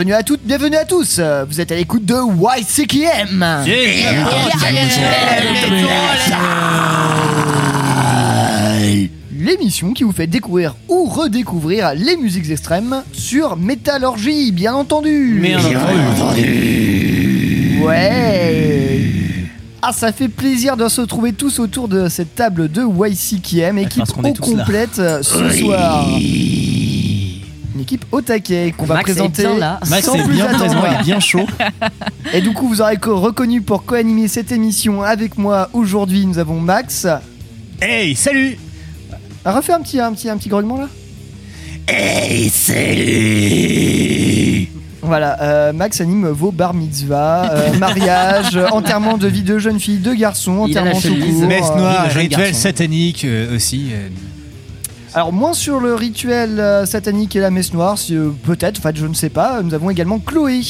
Bienvenue à toutes, bienvenue à tous. Vous êtes à l'écoute de YCKM. L'émission qui vous fait découvrir ou redécouvrir les musiques extrêmes sur Métallurgie, bien entendu. Bien Ouais. Ah, ça fait plaisir de se retrouver tous autour de cette table de YCKM, équipe au là. complète euh, ce soir. Au taquet qu'on va Max est présenter bien là. Max sans est plus bien attendre. présent, il est bien chaud. Et du coup, vous aurez co- reconnu pour co-animer cette émission avec moi aujourd'hui. Nous avons Max. Hey, salut Ah, refais un petit, un petit, un petit grognement là. Hey, salut Voilà, euh, Max anime vos bar mitzvah, euh, mariage, euh, enterrement de vie de jeunes filles, de garçons, enterrement tout chemise. court. Messe euh, noire, rituel satanique euh, aussi. Alors moins sur le rituel euh, satanique et la messe noire, si, euh, peut-être, en fait je ne sais pas. Nous avons également Chloé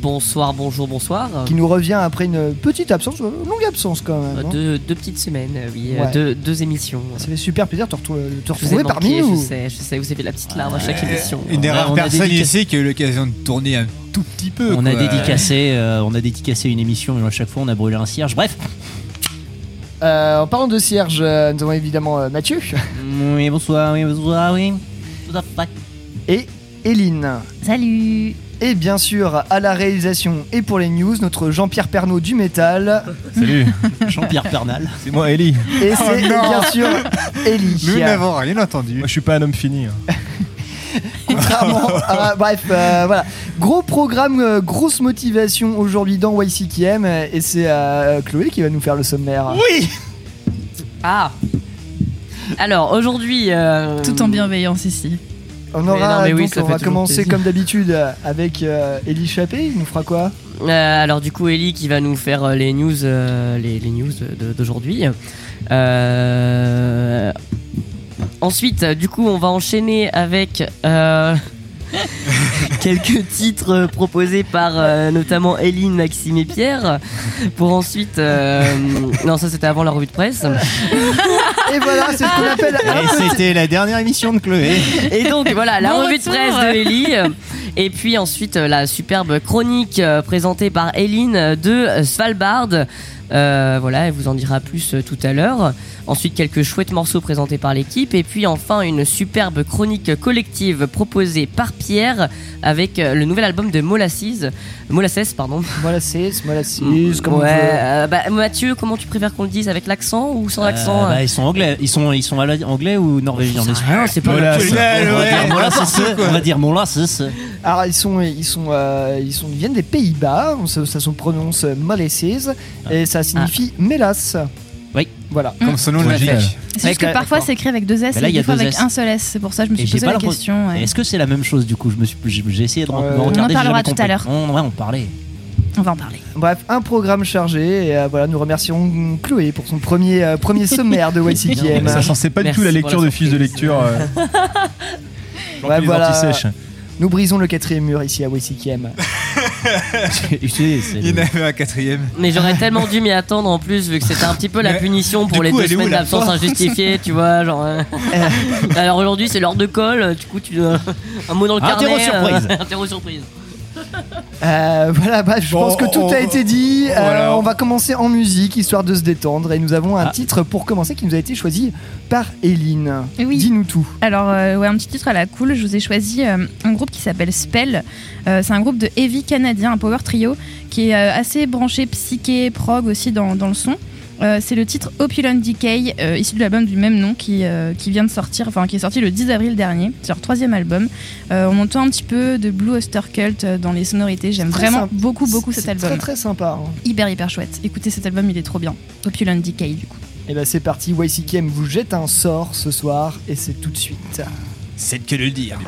Bonsoir, bonjour, bonsoir. qui nous revient après une petite absence, euh, longue absence quand même. hein. Deux, deux petites semaines, euh, oui, euh, Ouais. deux, deux émissions. Ça fait super plaisir de te, retrou- de te Je vous ai retrouver parmi manqué, nous. je sais, je sais, vous avez la petite larme à chaque émission. Une des On a- rares on a personnes ici qui a eu l'occasion de tourner un tout petit peu. On a quoi. dédicacé, euh, on a dédicacé une émission, mais à chaque fois on a brûlé un cierge. Bref, Euh, en parlant de cierge, euh, nous avons évidemment euh, Mathieu oui, bonsoir, oui, bonsoir, oui. Tout à fait. et Eline. Salut Et bien sûr, à la réalisation et pour les news, notre Jean-Pierre Pernaud du métal. Salut, Jean-Pierre Pernal. C'est moi, Ellie. Et c'est non. bien sûr Ellie. nous n'avons rien entendu. Moi, je suis pas un homme fini. hein. Contrairement à- bref, euh, voilà. Gros programme, euh, grosse motivation aujourd'hui dans YCKM. euh, Et c'est euh, Chloé qui va nous faire le sommaire. Oui Ah Alors, aujourd'hui. euh, Tout en bienveillance ici. On Mais aura non, mais oui, donc, ça on fait va toujours commencer plaisir. comme d'habitude avec euh, Ellie Chappé. Il nous fera quoi? Euh, alors, du coup, Ellie qui va nous faire euh, les news, euh, les, les news de- d'aujourd'hui. Euh, Ensuite, du coup, on va enchaîner avec. euh, quelques titres proposés par euh, notamment Eline, Maxime et Pierre pour ensuite euh, non ça c'était avant la revue de presse Et voilà, c'est ce qu'on appelle un Et petit- c'était la dernière émission de Chloé. Et donc voilà, la Bon revue de retour. presse de Ellie. Et puis ensuite la superbe chronique euh, présentée par Eline de Svalbard. Euh, voilà, elle vous en dira plus euh, tout à l'heure. Ensuite quelques chouettes morceaux présentés par l'équipe. Et puis enfin une superbe chronique collective proposée par Pierre avec euh, le nouvel album de Molasses. Molasses, pardon. Voilà, c'est, voilà, c'est, comme on ouais, euh, bah, Mathieu, comment tu préfères qu'on le dise Avec l'accent ou sans accent Euh, bah, ils sont anglais, ils sont, ils sont anglais ou norvégiens rien, c'est pas molasses, on va dire molasses. Alors ils sont, ils sont, euh, ils sont, ils viennent des Pays-Bas. Ça, ça se prononce molasses et ça signifie mélasse. Oui. Voilà. Comme son nom l'indique. C'est juste que parfois c'est écrit avec deux S Mais là, et il y a des fois deux avec S. un seul S. C'est pour ça que je me suis posé la question. ouais. Est-ce que c'est la même chose du coup? Je me suis, j'ai j'ai essayé de On en parlera tout à l'heure. On, ouais, on parlait. On va en parler. Bref, un programme chargé. Et euh, voilà, nous remercions Chloé pour son premier, euh, premier sommaire de YCKM. Sachant c'est pas du tout la lecture de fiches de lecture. Euh... Ouais, voilà. Nous brisons le quatrième mur ici à YCKM. Tu sais, c'est Il y en avait un quatrième. Mais j'aurais tellement dû m'y attendre en plus, vu que c'était un petit peu la punition pour les deux semaines d'absence injustifiée, tu vois. Genre, euh. Alors aujourd'hui, c'est l'heure de colle, du coup, tu dois. Un mot dans le Interro carnet. surprise. euh, interro surprise. Euh, voilà, bref, je Bon, pense que tout on- a été dit. Euh, on va commencer en musique, histoire de se détendre. Et nous avons un Ah. titre pour commencer qui nous a été choisi par Eline. Oui. Dis-nous tout. Alors, euh, ouais, un petit titre à la cool. Je vous ai choisi euh, un groupe qui s'appelle Spell. Euh, c'est un groupe de heavy canadien, un power trio, qui est euh, assez branché psyché, prog aussi dans, dans le son. Euh, c'est le titre Opulent Decay, euh, issu de l'album du même nom qui, euh, qui vient de sortir, enfin qui est sorti le 10 avril dernier. C'est leur troisième album. Euh, on entend un petit peu de Blue Oyster Cult dans les sonorités. J'aime vraiment sympa. beaucoup, beaucoup cet album. Très très sympa. hein. Hyper, hyper chouette. Écoutez cet album, il est trop bien. Opulent Decay, du coup. Et ben c'est parti, YCKM vous jette un sort ce soir et c'est tout de suite. C'est que de le dire.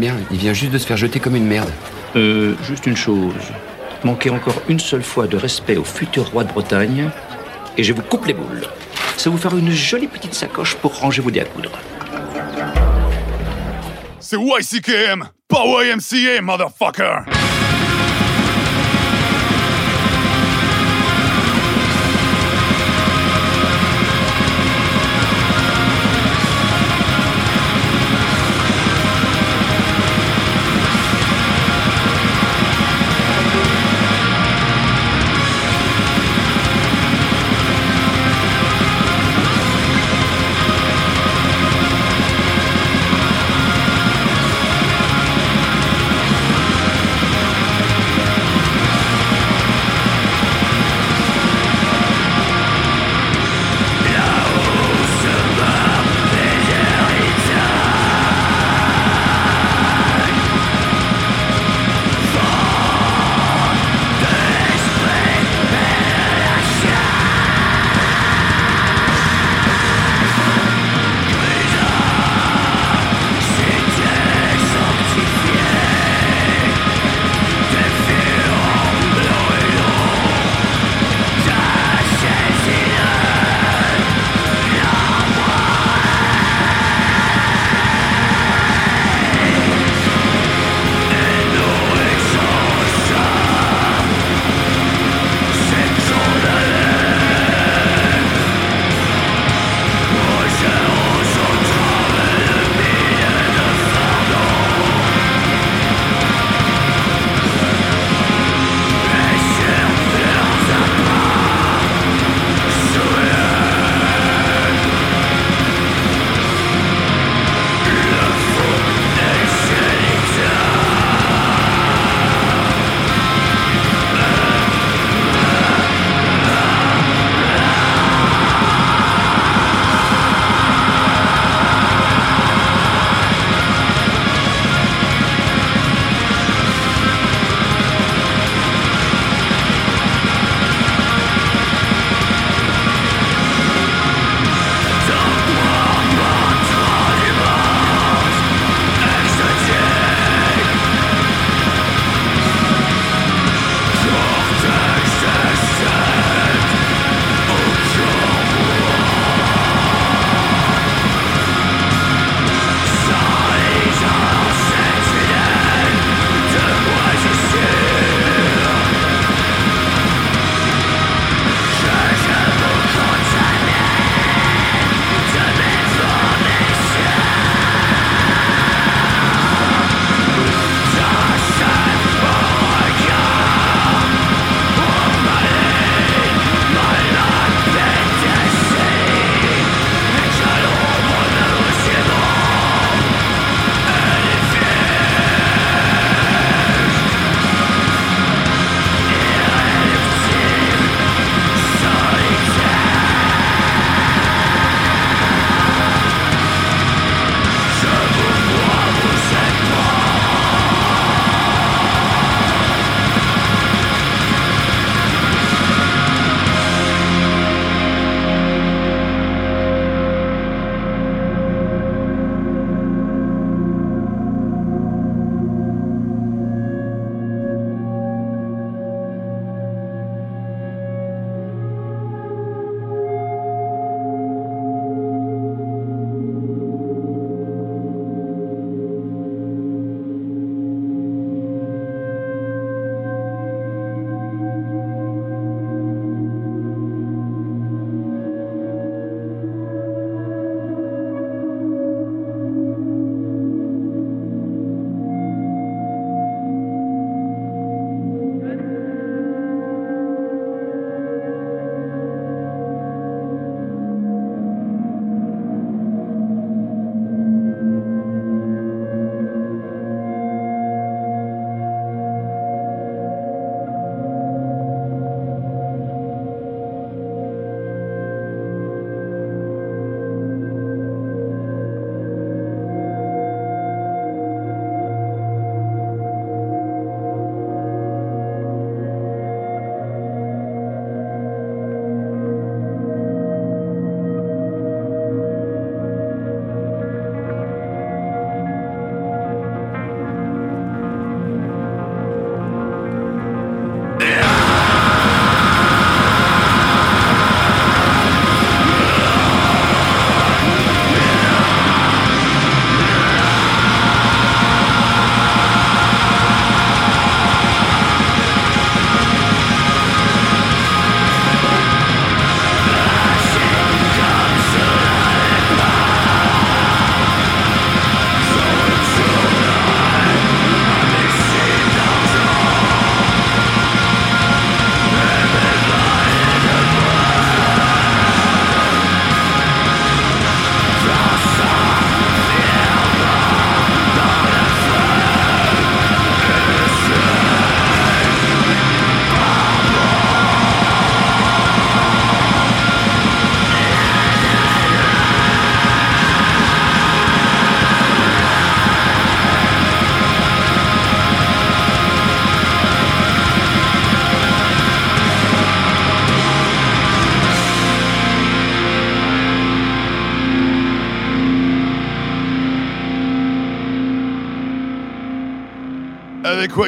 Bien, il vient juste de se faire jeter comme une merde. Euh, juste une chose. Manquez encore une seule fois de respect au futur roi de Bretagne, et je vous coupe les boules. Ça vous fera une jolie petite sacoche pour ranger vos dés à coudre. C'est YCKM, pas YMCA, motherfucker!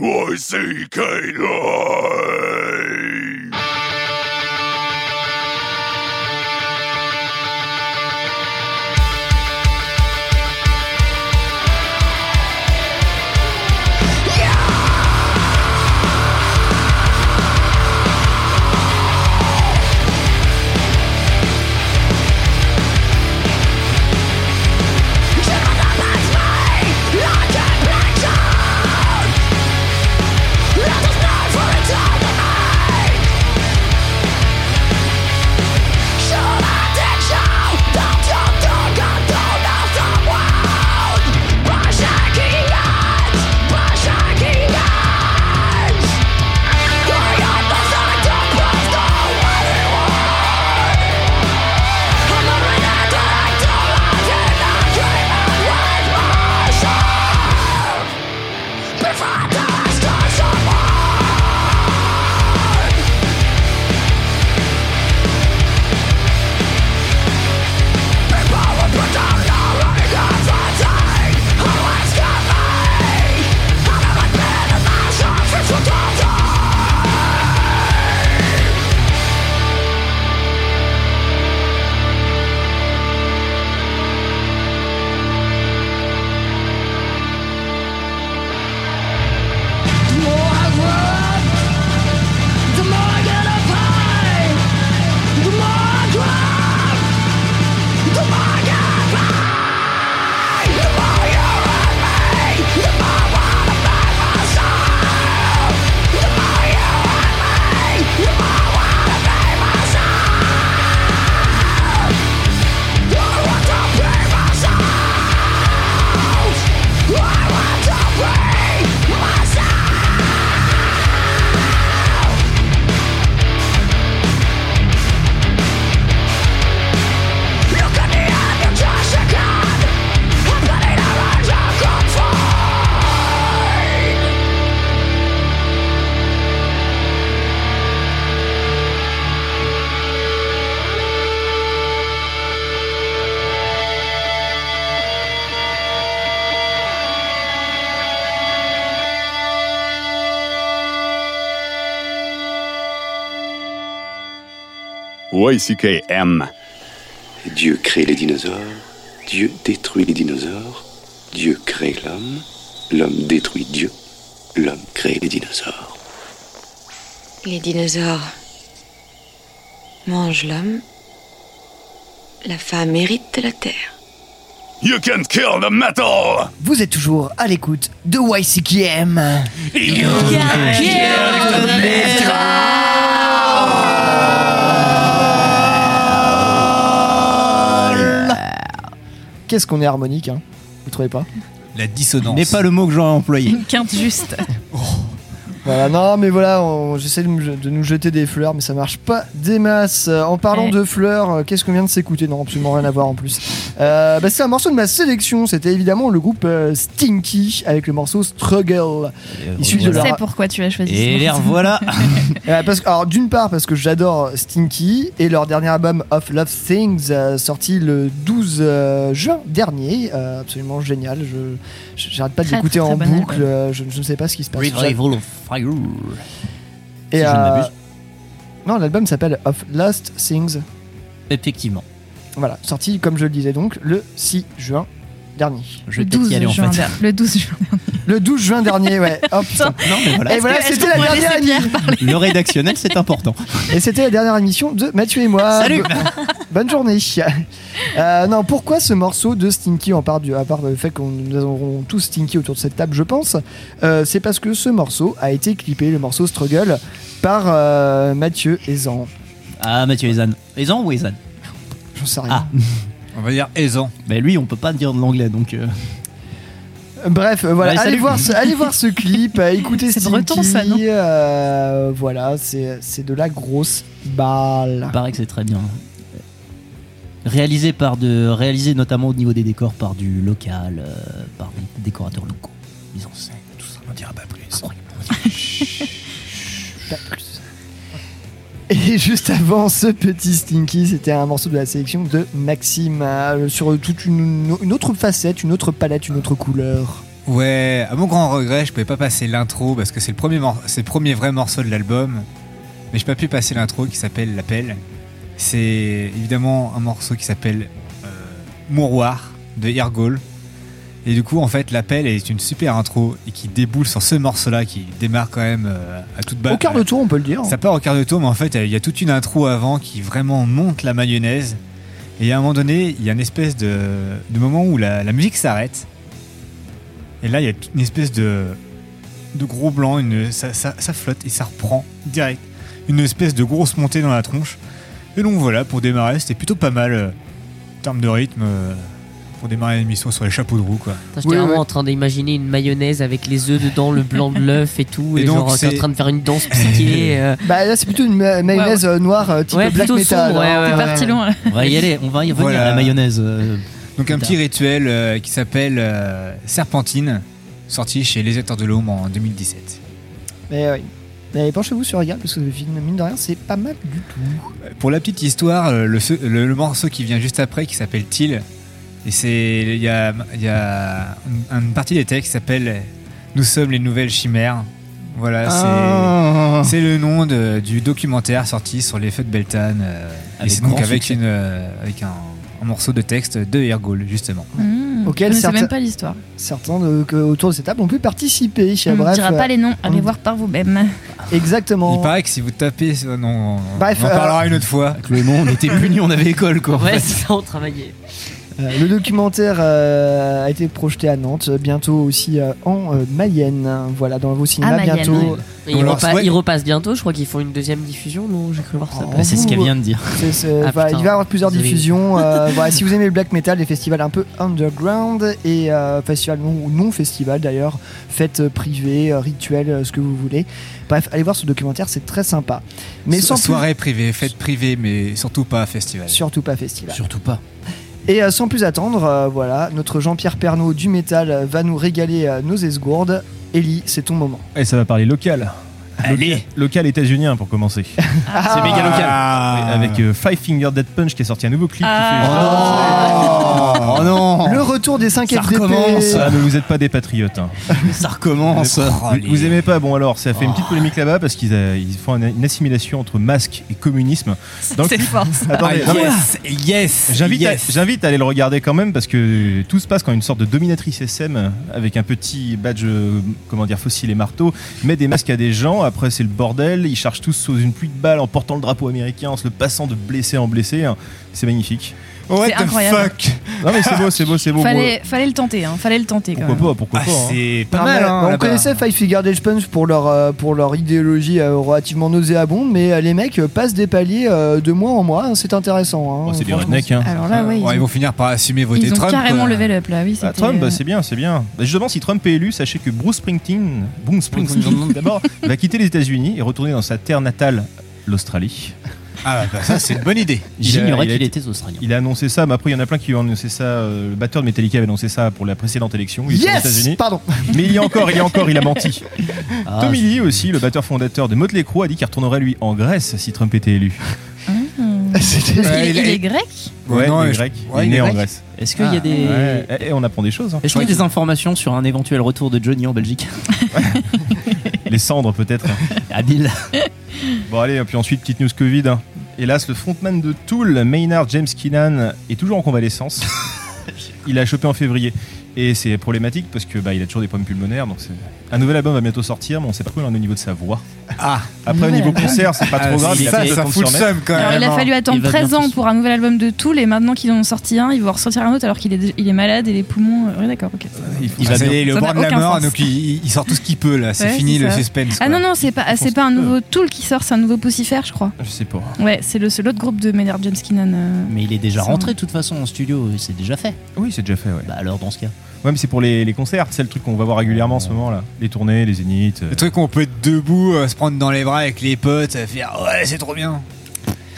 Y-C-K-I. YCKM YCKM. Dieu crée les dinosaures, Dieu détruit les dinosaures, Dieu crée l'homme, l'homme détruit Dieu, l'homme crée les dinosaures. Les dinosaures mangent l'homme. La femme hérite de la terre. You can kill the metal! Vous êtes toujours à l'écoute de YCKM. You can kill the Qu'est-ce qu'on est harmonique, hein? Vous trouvez pas? La dissonance. N'est pas le mot que j'aurais employé. Une quinte juste. Voilà, non, mais voilà, j'essaie de, nous jeter des fleurs, mais ça marche pas des masses. Euh, En parlant Ouais. de fleurs, euh, qu'est-ce qu'on vient de s'écouter? Non, absolument rien à voir en plus. Euh, bah, c'est un morceau de ma sélection. C'était évidemment le groupe euh, Stinky avec le morceau Struggle. Issu de Je leur- sais pourquoi tu as choisi. Et ce les morceau. revoilà. Euh, parce que, alors d'une part parce que j'adore Stinky et leur dernier album Of Love Things euh, sorti le 12 euh, juin dernier, euh, absolument génial. Je je- j'arrête pas de Très, l'écouter très, en boucle. euh, je, je ne sais pas ce qui se passe. Revival of Fire. Et si je ne euh, non, l'album s'appelle Of Lost Things. Effectivement. Voilà, sorti comme je le disais donc le 6 juin dernier. Je vais Le peut-être 12 y aller en juin. fait. Le 12 juin. Le 12 juin dernier, ouais. Oh, putain. Non, mais voilà. Et voilà, c'était la dernière émission. Le rédactionnel, c'est important. Et c'était la dernière émission de Mathieu et moi. Salut. Bo- Bonne journée. Euh, non, pourquoi ce morceau de Stinky, en part du, à part le fait qu'on nous aurons tous Stinky autour de cette table, je pense, euh, c'est parce que ce morceau a été clippé, le morceau Struggle, par euh, Mathieu Ezan. Ah, Mathieu Ezan. Ezan ou Ezan J'en sais rien. Ah, On va dire aisant. bah lui, on peut pas dire de l'anglais donc. Bref, euh, voilà, Allez, allez, voir ce, allez voir ce clip, euh, écoutez C'est breton, ça, non euh, Voilà, c'est c'est de la grosse balle. Il paraît que c'est très bien. Réalisé par de, réalisé notamment au niveau des décors par du local, euh, par des décorateurs locaux, mise en scène, tout ça. On dira pas plus. Pas plus. Et juste avant ce petit Stinky, c'était un morceau de la sélection de Maxime euh, sur toute une, autre facette, une autre palette, une autre couleur. Ouais, à mon grand regret, je pouvais pas passer l'intro parce que c'est le premier, mor- c'est le premier vrai morceau de l'album. Mais j'ai pas pu passer l'intro qui s'appelle L'appel. C'est évidemment un morceau qui s'appelle euh, Mouroir de Irgol. Et du coup, en fait, L'appel est une super intro et qui déboule sur ce morceau-là qui démarre quand même euh, à toute balle. Au quart de tour, on peut le dire. Ça part au quart de tour, mais en fait, il y a toute une intro avant qui vraiment monte la mayonnaise. Et à un moment donné, il y a une espèce de, de moment où la, la musique s'arrête. Et là, il y a une espèce de, de gros blanc, une, ça, ça- ça flotte et ça reprend direct. Une espèce de grosse montée dans la tronche. Et donc voilà, pour démarrer, c'était plutôt pas mal euh, en termes de rythme euh, pour démarrer l'émission sur les chapeaux de roue. Quoi. J'étais vraiment en train d'imaginer une mayonnaise avec les œufs dedans, le blanc de l'œuf et tout. Et Et, donc, genre, en train de faire une danse psyché. euh. Bah là, c'est plutôt une ma- mayonnaise euh, noire euh, type Ouais, black plutôt metal. sombre, ouais, hein. ouais, T'es parti loin. On va y aller, on va y revenir Voilà. la mayonnaise. euh, Donc un petit rituel euh, qui s'appelle euh, Serpentine, sorti chez Les Acteurs de l'Ombre en 2017. Mais oui. Mais penchez-vous sur Regarde parce que le film, mine de rien, c'est pas mal du tout. Pour la petite histoire, euh, le- le morceau qui vient juste après, qui s'appelle Till, et c'est il y a, il y a une, une partie des textes qui s'appelle Nous sommes les nouvelles chimères. Voilà, c'est Ah. c'est le nom de- du documentaire sorti sur les feux de Beltane. euh, et Avec c'est donc avec, succès. une, euh, avec un, un morceau de texte de Ergol, justement. Mmh. Auquel je ne sais certains- même pas l'histoire. Certains de- que autour de cette table ont pu participer. On ne dira euh, pas les noms, allez on- voir par vous-même. Exactement. Il paraît que si vous tapez. Non, on, Bref, on en euh, parlera une autre fois. Moi, on était punis, on avait école quoi. Ouais, c'est ça, on travaillait. Euh, le documentaire euh, a été projeté à Nantes, bientôt aussi euh, en euh, Mayenne. Voilà, dans vos cinémas Mayenne, bientôt. Il repasse bientôt, je crois qu'ils font une deuxième diffusion, non J'ai cru voir ça. Oh. Bah, c'est ce qu'elle vient de dire. Ah, putain. il va y avoir plusieurs diffusions. euh, voilà, si vous aimez le black metal, des festivals un peu underground et euh, festivals non, ou non festival d'ailleurs, fêtes privées, rituels, ce que vous voulez. Bref, allez voir ce documentaire, c'est très sympa. Mais So- sans plus- soirée privée, fête privée, mais surtout pas festival. surtout pas festival. Surtout pas. Et euh, sans plus attendre, euh, voilà, notre Jean-Pierre Pernaud du métal euh, va nous régaler euh, nos esgourdes. Ellie, c'est ton moment. Et ça va parler local. Allez. Local états-unien pour commencer. C'est méga local. Ah. Oui, avec euh, Five Finger Dead Punch qui est sorti un nouveau clip Ah. qui fait. Oh non Le retour des 5 Ça FDP. recommence. Ah, mais vous êtes pas des patriotes. hein. Ça recommence. Oh, Vous, vous aimez pas Bon alors, ça a fait une petite polémique là-bas parce qu'ils ils font une, une assimilation entre masque et communisme. Dans le C'est clip- fort. ça. Attendez, non, mais- yes, yes, J'invite yes. à, j'invite à aller le regarder quand même parce que tout se passe quand une sorte de dominatrice SM avec un petit badge euh, comment dire fossile et marteau met des masques à des gens après c'est le bordel ils chargent tous sous une pluie de balles en portant le drapeau américain en se le passant de blessé en blessé c'est magnifique What C'est the incroyable. fuck non mais c'est beau c'est beau c'est beau Fallait, fallait le tenter, hein. fallait le tenter quand pourquoi même. pas pourquoi Ah, pas hein. C'est pas mal, hein, on là-bas. connaissait Five Finger Death Punch pour leur, euh, pour leur idéologie euh, relativement nauséabonde, mais euh, les mecs euh, passent des paliers euh, de mois en mois, hein, c'est intéressant. hein. Oh, c'est des Franchement, rednecks hein. Alors là, ouais, ils, Ouais, ils ont, vont finir par assumer voter ils ont Trump. carrément quoi. level up là, oui. Ah, c'était, Trump, bah, c'est bien, c'est bien. Bah, justement, si Trump est élu, sachez que Bruce Springsteen, Bruce Springsteen d'abord, va quitter les États-Unis et retourner dans sa terre natale, l'Australie. Ah, bah ça, c'est une bonne idée. J'ignorais qu'il été- était australien. Il a annoncé ça, mais après il y en a plein qui ont annoncé ça. euh, le batteur de Metallica avait annoncé ça pour la précédente élection. Il est aux Yes États-Unis. Pardon Mais il y a encore, il y a encore, il a menti. Ah, Tommy Lee aussi, le batteur fondateur de Motley Crue, a dit qu'il retournerait lui en Grèce si Trump était élu. hmm. C'était- Il, est grec? Ouais, non, il est je- grec. ouais, il est il né en grec. Grèce. Est-ce qu'il y a des. Ouais, et- et on apprend des choses. hein. Est-ce qu'il y a des informations sur un éventuel retour de Johnny en Belgique? Les cendres peut-être. Habile. Bon allez, et puis ensuite petite news Covid. hein. Hélas, le frontman de Tool, Maynard James Keenan, est toujours en convalescence. il a chopé en février. Et c'est problématique parce que bah, il a toujours des problèmes pulmonaires. Donc c'est- un nouvel album va bientôt sortir, mais on sait pas quoi au niveau de sa voix. Ah, Après au Nouvel niveau album. concert, c'est pas Ah, trop grave. ça, il a ça, ça fout le seum quand Alors, même. il a hein. fallu attendre Il va 13 bientôt ans pour un nouvel album de Tool et maintenant qu'ils en ont sorti un, ils vont ressortir un autre alors qu'il est, il est malade et les poumons. euh, Ouais, d'accord, ok. Il faut- Il ça va bien. le Ça bord n'a de la aucun mort, sens. donc il, il sort tout ce qu'il peut là. C'est Ouais, fini c'est le ça. suspense. Ah quoi. non, non, c'est pas, c'est pas un nouveau Tool qui sort, c'est un nouveau Pucifer, je crois. Je sais pas. Ouais, c'est le c'est l'autre groupe de Maynard James Keenan. euh. Mais il est déjà Ça- rentré de toute façon en studio, c'est déjà fait. Oui, c'est déjà fait, ouais. Bah alors dans ce cas. Ouais, mais c'est pour les, les concerts, c'est le truc qu'on va voir régulièrement en ce moment là. Les tournées, les zéniths. euh. Le truc où on peut être debout, euh, se prendre dans les bras avec les potes, euh, faire ouais, c'est trop bien.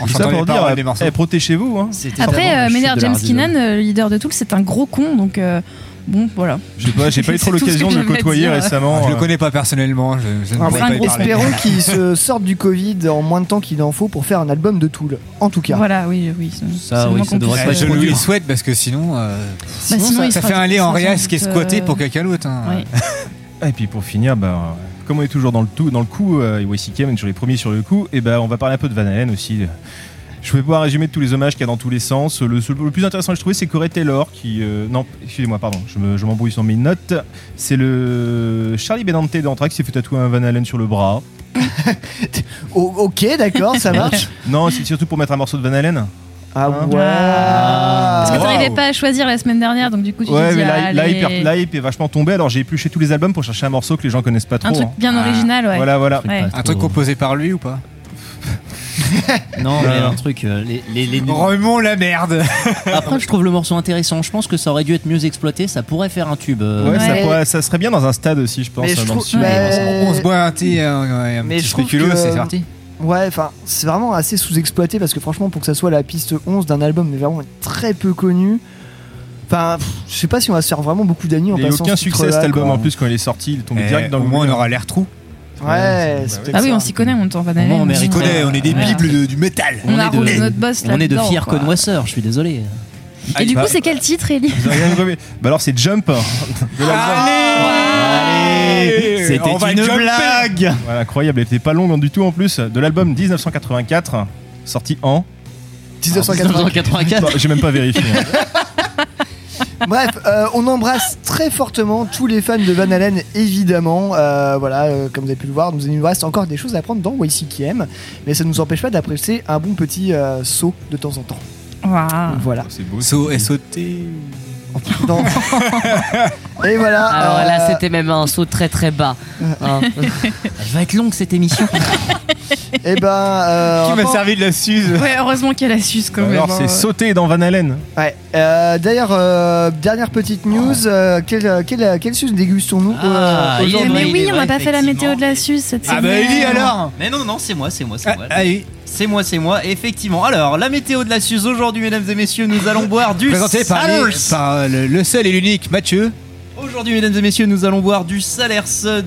En Tout chantant ça les pour dire, paroles des euh, morceaux. eh, protégez-vous. Hein. Après, euh, Maynard James Keenan, euh, le leader de Tool, c'est un gros con, donc euh, bon, voilà. J'ai pas, j'ai pas eu trop l'occasion de le côtoyer dire. récemment. Je le euh. connais pas personnellement, je, je ne Ah, bah, parler. espérons qu'il se sorte du Covid en moins de temps qu'il en faut pour faire un album de Tool. En tout cas. Voilà, oui, oui. Ça, oui, ça devrait pas être je lui souhaite parce que sinon, euh, Bah, sinon, ça fait un lait en rias qui est squatté euh, pour quelqu'un d'autre. hein. oui. Ah, et puis pour finir, bah, comme on est toujours dans le, tout, dans le coup, euh, et YCKM est toujours les premiers sur le coup, et ben on va parler un peu de Van Halen aussi. Je vais pas résumer tous les hommages qu'il y a dans tous les sens. Le, plus intéressant que je trouvais, c'est Corey Taylor qui. euh, non, excusez-moi, pardon, je me- je m'embrouille sur mes notes. C'est le Charlie Benante d'Anthrax qui s'est fait tatouer un Van Halen sur le bras. Ok, d'accord, ça marche. Non, c'est surtout pour mettre un morceau de Van Halen. Ah ouais. Parce que Wow. t'arrivais pas à choisir la semaine dernière, donc du coup, tu Ouais, t'es dit, mais la, allez, la hype, est vachement tombée, alors j'ai épluché tous les albums pour chercher un morceau que les gens connaissent pas trop. un truc hein. bien original, ouais. Voilà, voilà. Ouais. Un truc composé par lui ou pas? Non, mais Non. un truc. euh, les, les, les- Remont la merde Après, je trouve le morceau intéressant. Je pense que ça aurait dû être mieux exploité. Ça pourrait faire un tube. euh, Ouais, Ça, Ouais. pourrait- ça serait bien dans un stade aussi, je pense. Mais je dans le trouve- sud. mais- On se boit un thé, un, un Mais petit je trouve spéculoos, que- c'est parti. Ouais, enfin, c'est vraiment assez sous-exploité parce que franchement, pour que ça soit la piste 11 d'un album, mais vraiment très peu connu. Enfin, pff, je sais pas si on va se faire vraiment beaucoup d'amis en Il n'y a eu passant aucun ce succès titre-là, cet album quoi. en plus quand il est sorti, il est tombé Eh, direct dans au le moins on aura l'air trou. Ouais, c'est peut-être Ah oui, ça. on s'y connaît, on t'en va moins, on. On connaît, on est des Ouais. bibles de- du métal. On, a est de- roulé notre boss On est de là-dedans, fiers quoi. connoisseurs. Je suis désolé. Et du Bah, coup, c'est quel titre, Ellie vous avez rien compris. Bah alors c'est Jump. Allez C'était On va une jumper. blague. Voilà, incroyable, elle était pas longue du tout en plus. De l'album 1984, sorti en. 1980. 1984. Bah, J'ai même pas vérifié. Bref, euh, on embrasse très fortement tous les fans de Van Halen, évidemment. Euh, voilà, euh, comme vous avez pu le voir, nous, il nous reste encore des choses à apprendre dans YCKM, mais ça ne nous empêche pas d'apprécier un bon petit euh, saut de temps en temps. Waouh. Voilà. C'est beau. So S-O-T. Non. Et voilà. Alors euh, là, c'était même un saut très très bas. Hein. Elle va être longue cette émission. Eh ben. euh, Qui m'a servi de la suze? Ouais, heureusement qu'elle a su quand même. Alors hein. c'est sauté dans Van Halen. Ouais. Euh, D'ailleurs, euh, dernière petite news. euh, quelle, quelle, quelle suce dégustons-nous Ah, euh, Mais oui, on n'a pas fait la météo de la Suze cette Ah semaine. bah Ellie alors Mais non, non, c'est moi, c'est moi, c'est Ah, moi. Allez, C'est moi, c'est moi, effectivement. Alors, la météo de la Suze aujourd'hui, mesdames et messieurs, nous allons boire du présenté par, les- Salers. par euh, le, le seul et l'unique Mathieu. Aujourd'hui, mesdames et messieurs, nous allons boire du Salers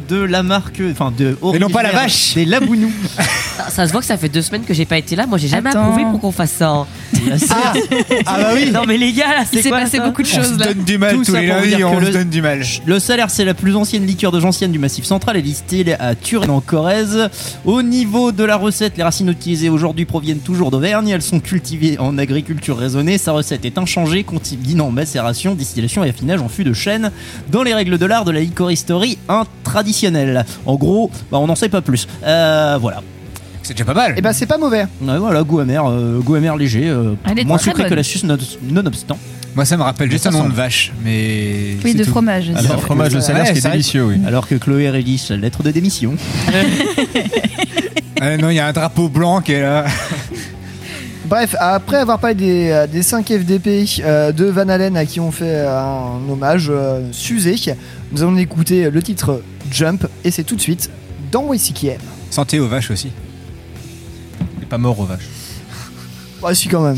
de la marque, enfin de. Et non pas la vache. Des Labounou. Ça, ça se voit que ça fait deux semaines que j'ai pas été là. Moi, j'ai jamais Attends. approuvé pour qu'on fasse ça. hein. Ah bah oui Non, mais les gars, là, Il c'est s'est quoi passé ça beaucoup de On se choses là. donne du mal Tout tous ça les pour lundis, dire on se le- donne du mal. Le Salers, c'est la plus ancienne liqueur de gentiane du Massif Central. Elle est distillée à Turin en Corrèze. Au niveau de la recette, les racines utilisées aujourd'hui proviennent toujours d'Auvergne. Elles sont cultivées en agriculture raisonnée. Sa recette est inchangée, continue en macération, distillation et affinage en fût de chêne dans les règles de l'art de la licoristerie traditionnelle. En gros, bah, on n'en sait pas plus. Euh, voilà. C'est déjà pas mal. Eh ben, c'est pas mauvais. Ouais, voilà, goût amer, euh, goût amer léger, euh, Elle est moins très sucré bonne. que la suce non- nonobstant. Moi ça me rappelle juste un nom de vache, mais. Oui, c'est de tout. fromage. C'est un fromage de salaire Ouais, qui est c'est délicieux, oui. Alors que Chloé rédige lettre de démission. Ah non, il y a un drapeau blanc qui est là. Bref, après avoir parlé des, euh, des 5 FDP euh, de Van Halen à qui on fait euh, un hommage euh, susé, nous allons écouter le titre Jump et c'est tout de suite dans YCKM. Santé aux vaches aussi. Il est pas mort aux vaches. Ouais, si quand même.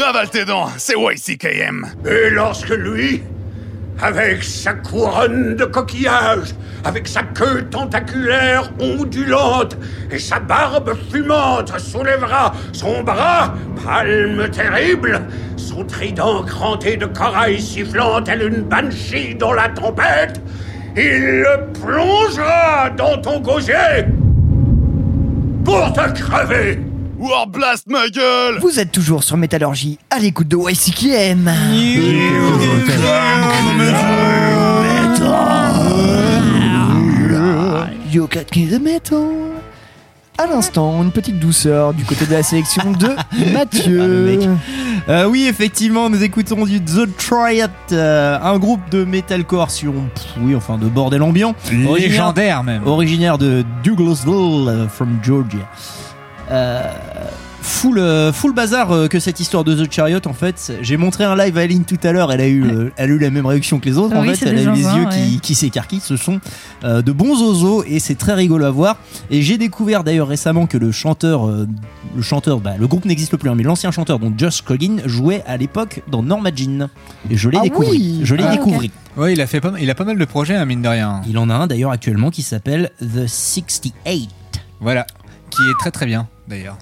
Avale tes dents, c'est YCKM. Et lorsque lui, avec sa couronne de coquillages, avec sa queue tentaculaire ondulante et sa barbe fumante soulèvera son bras, palme terrible, son trident cranté de corail sifflant tel une banshee dans la tempête, il le plongera dans ton gosier pour te crever. Warblast ma gueule Vous êtes toujours sur Métallurgie, à l'écoute de YCKM. You can kill the metal. À l'instant, une petite douceur du côté de la sélection de Mathieu. Euh, oui, effectivement, nous écoutons du The Triad, euh, un groupe de metalcore sur, pff, oui, enfin, de bordel ambiant. Légendaire, même. Originaire de Douglasville, euh, from Georgia. Full, euh, full bazar euh, que cette histoire de The Chariot, en fait. J'ai montré un live à Aline tout à l'heure, elle, a eu, euh, elle a eu la même réaction que les autres, en fait. Elle a eu les yeux ouais. qui, qui s'écarquillent. Ce sont euh, de bons oiseaux et c'est très rigolo à voir. Et j'ai découvert d'ailleurs récemment que le chanteur, euh, le chanteur, bah, le groupe n'existe plus, hein, mais l'ancien chanteur, donc Josh Coggin, jouait à l'époque dans Norma Jean. Et je l'ai Ah découvert. oui Je l'ai Ah, découvert. Ouais, il a fait pas, il a pas mal de projets, hein, mine de rien. Il en a un d'ailleurs actuellement qui s'appelle The 68. Voilà, qui est très très bien d'ailleurs.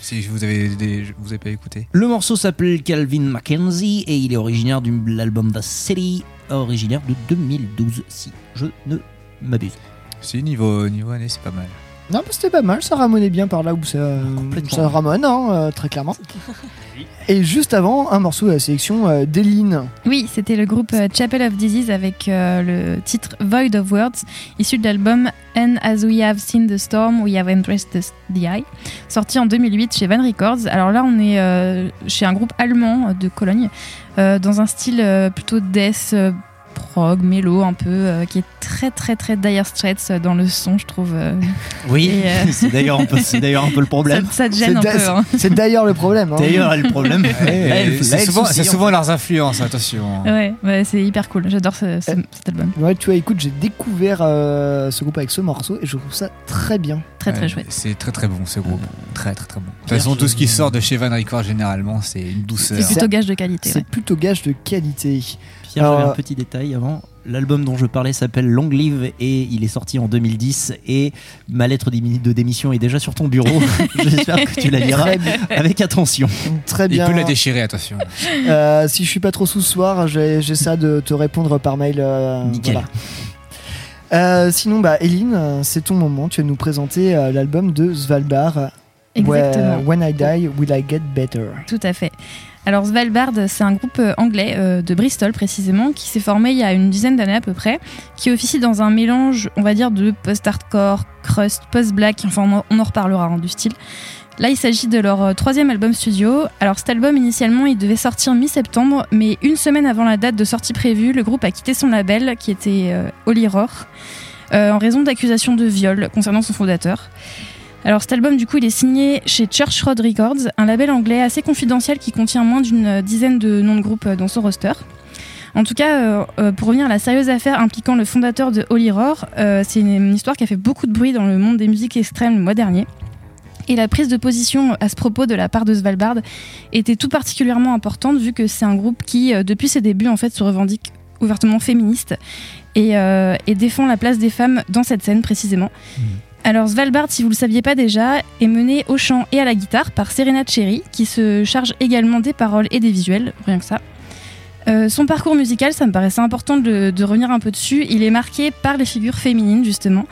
Si vous avez des, vous avez pas écouté. Le morceau s'appelle Calvin Mackenzie et il est originaire de l'album The City, originaire de 2012, si je ne m'abuse. Si niveau niveau année, c'est pas mal. Non, mais c'était pas mal, ça ramonait bien par là où ça, où ça ramone, hein, euh, très clairement. Et juste avant, un morceau de la sélection euh, d'Eline. Oui, c'était le groupe euh, Chapel of Disease avec euh, le titre Void of Words, issu de l'album And As We Have Seen the Storm, We Have Embraced the, the Eye, sorti en 2008 chez Van Records. Alors là, on est euh, chez un groupe allemand de Cologne, euh, dans un style euh, plutôt death, euh, prog, mélo un peu, euh, qui est très très très Dire Straits dans le son, je trouve. euh. Oui, euh, c'est d'ailleurs un peu, c'est d'ailleurs un peu le problème. Ça, ça te gêne un C'est peu. da- hein. C'est d'ailleurs le problème. hein. D'ailleurs, le problème. Ouais, c'est souvent, leurs influences, attention. Ouais, ouais, c'est hyper cool. J'adore ce- ce- cet album. Ouais, tu vois, écoute, j'ai découvert euh, ce groupe avec ce morceau et je trouve ça très bien. Très très chouette. C'est très très bon ce groupe. Très très très bon. De toute façon, tout ce qui sort de chez Van Record généralement, c'est une douceur. C'est plutôt gage de qualité. C'est ouais. plutôt gage de qualité. Pierre, j'avais Alors, un petit détail avant. L'album dont je parlais s'appelle Long Live et il est sorti en 2010 et ma lettre de démission est déjà sur ton bureau. J'espère que tu la liras avec attention. Très Il bien. peut la déchirer, attention. Euh, si je suis pas trop sous ce soir, j'ai- j'essaie de te répondre par mail. euh, Nickel. voilà. Euh, sinon, bah, Eline, c'est ton moment. Tu vas nous présenter euh, l'album de Svalbard. Exactement. When I Die, Will I Get Better Tout à fait. Alors Svalbard, c'est un groupe euh, anglais euh, de Bristol précisément qui s'est formé il y a une dizaine d'années à peu près, qui officie dans un mélange, on va dire, de post-hardcore, crust, post-black, enfin on en, reparlera hein, du style. Là, il s'agit de leur euh, troisième album studio. Alors cet album, initialement, il devait sortir mi-septembre, mais une semaine avant la date de sortie prévue, le groupe a quitté son label, qui était euh, Holy Roar, en raison d'accusations de viol concernant son fondateur. Alors cet album du coup il est signé chez Church Road Records, un label anglais assez confidentiel qui contient moins d'une dizaine de noms de groupes euh, dans son roster. En tout cas, euh, euh, pour revenir à la sérieuse affaire impliquant le fondateur de Holy Roar, c'est une, histoire qui a fait beaucoup de bruit dans le monde des musiques extrêmes le mois dernier. Et la prise de position à ce propos de la part de Svalbard était tout particulièrement importante vu que c'est un groupe qui, depuis ses débuts, en fait, se revendique ouvertement féministe et, et défend la place des femmes dans cette scène précisément. Alors Svalbard, si vous le saviez pas déjà, est mené au chant et à la guitare par Serena Cherry, qui se charge également des paroles et des visuels, rien que ça. Euh, son parcours musical, ça me paraissait important de, de revenir un peu dessus. Il est marqué par les figures féminines, justement.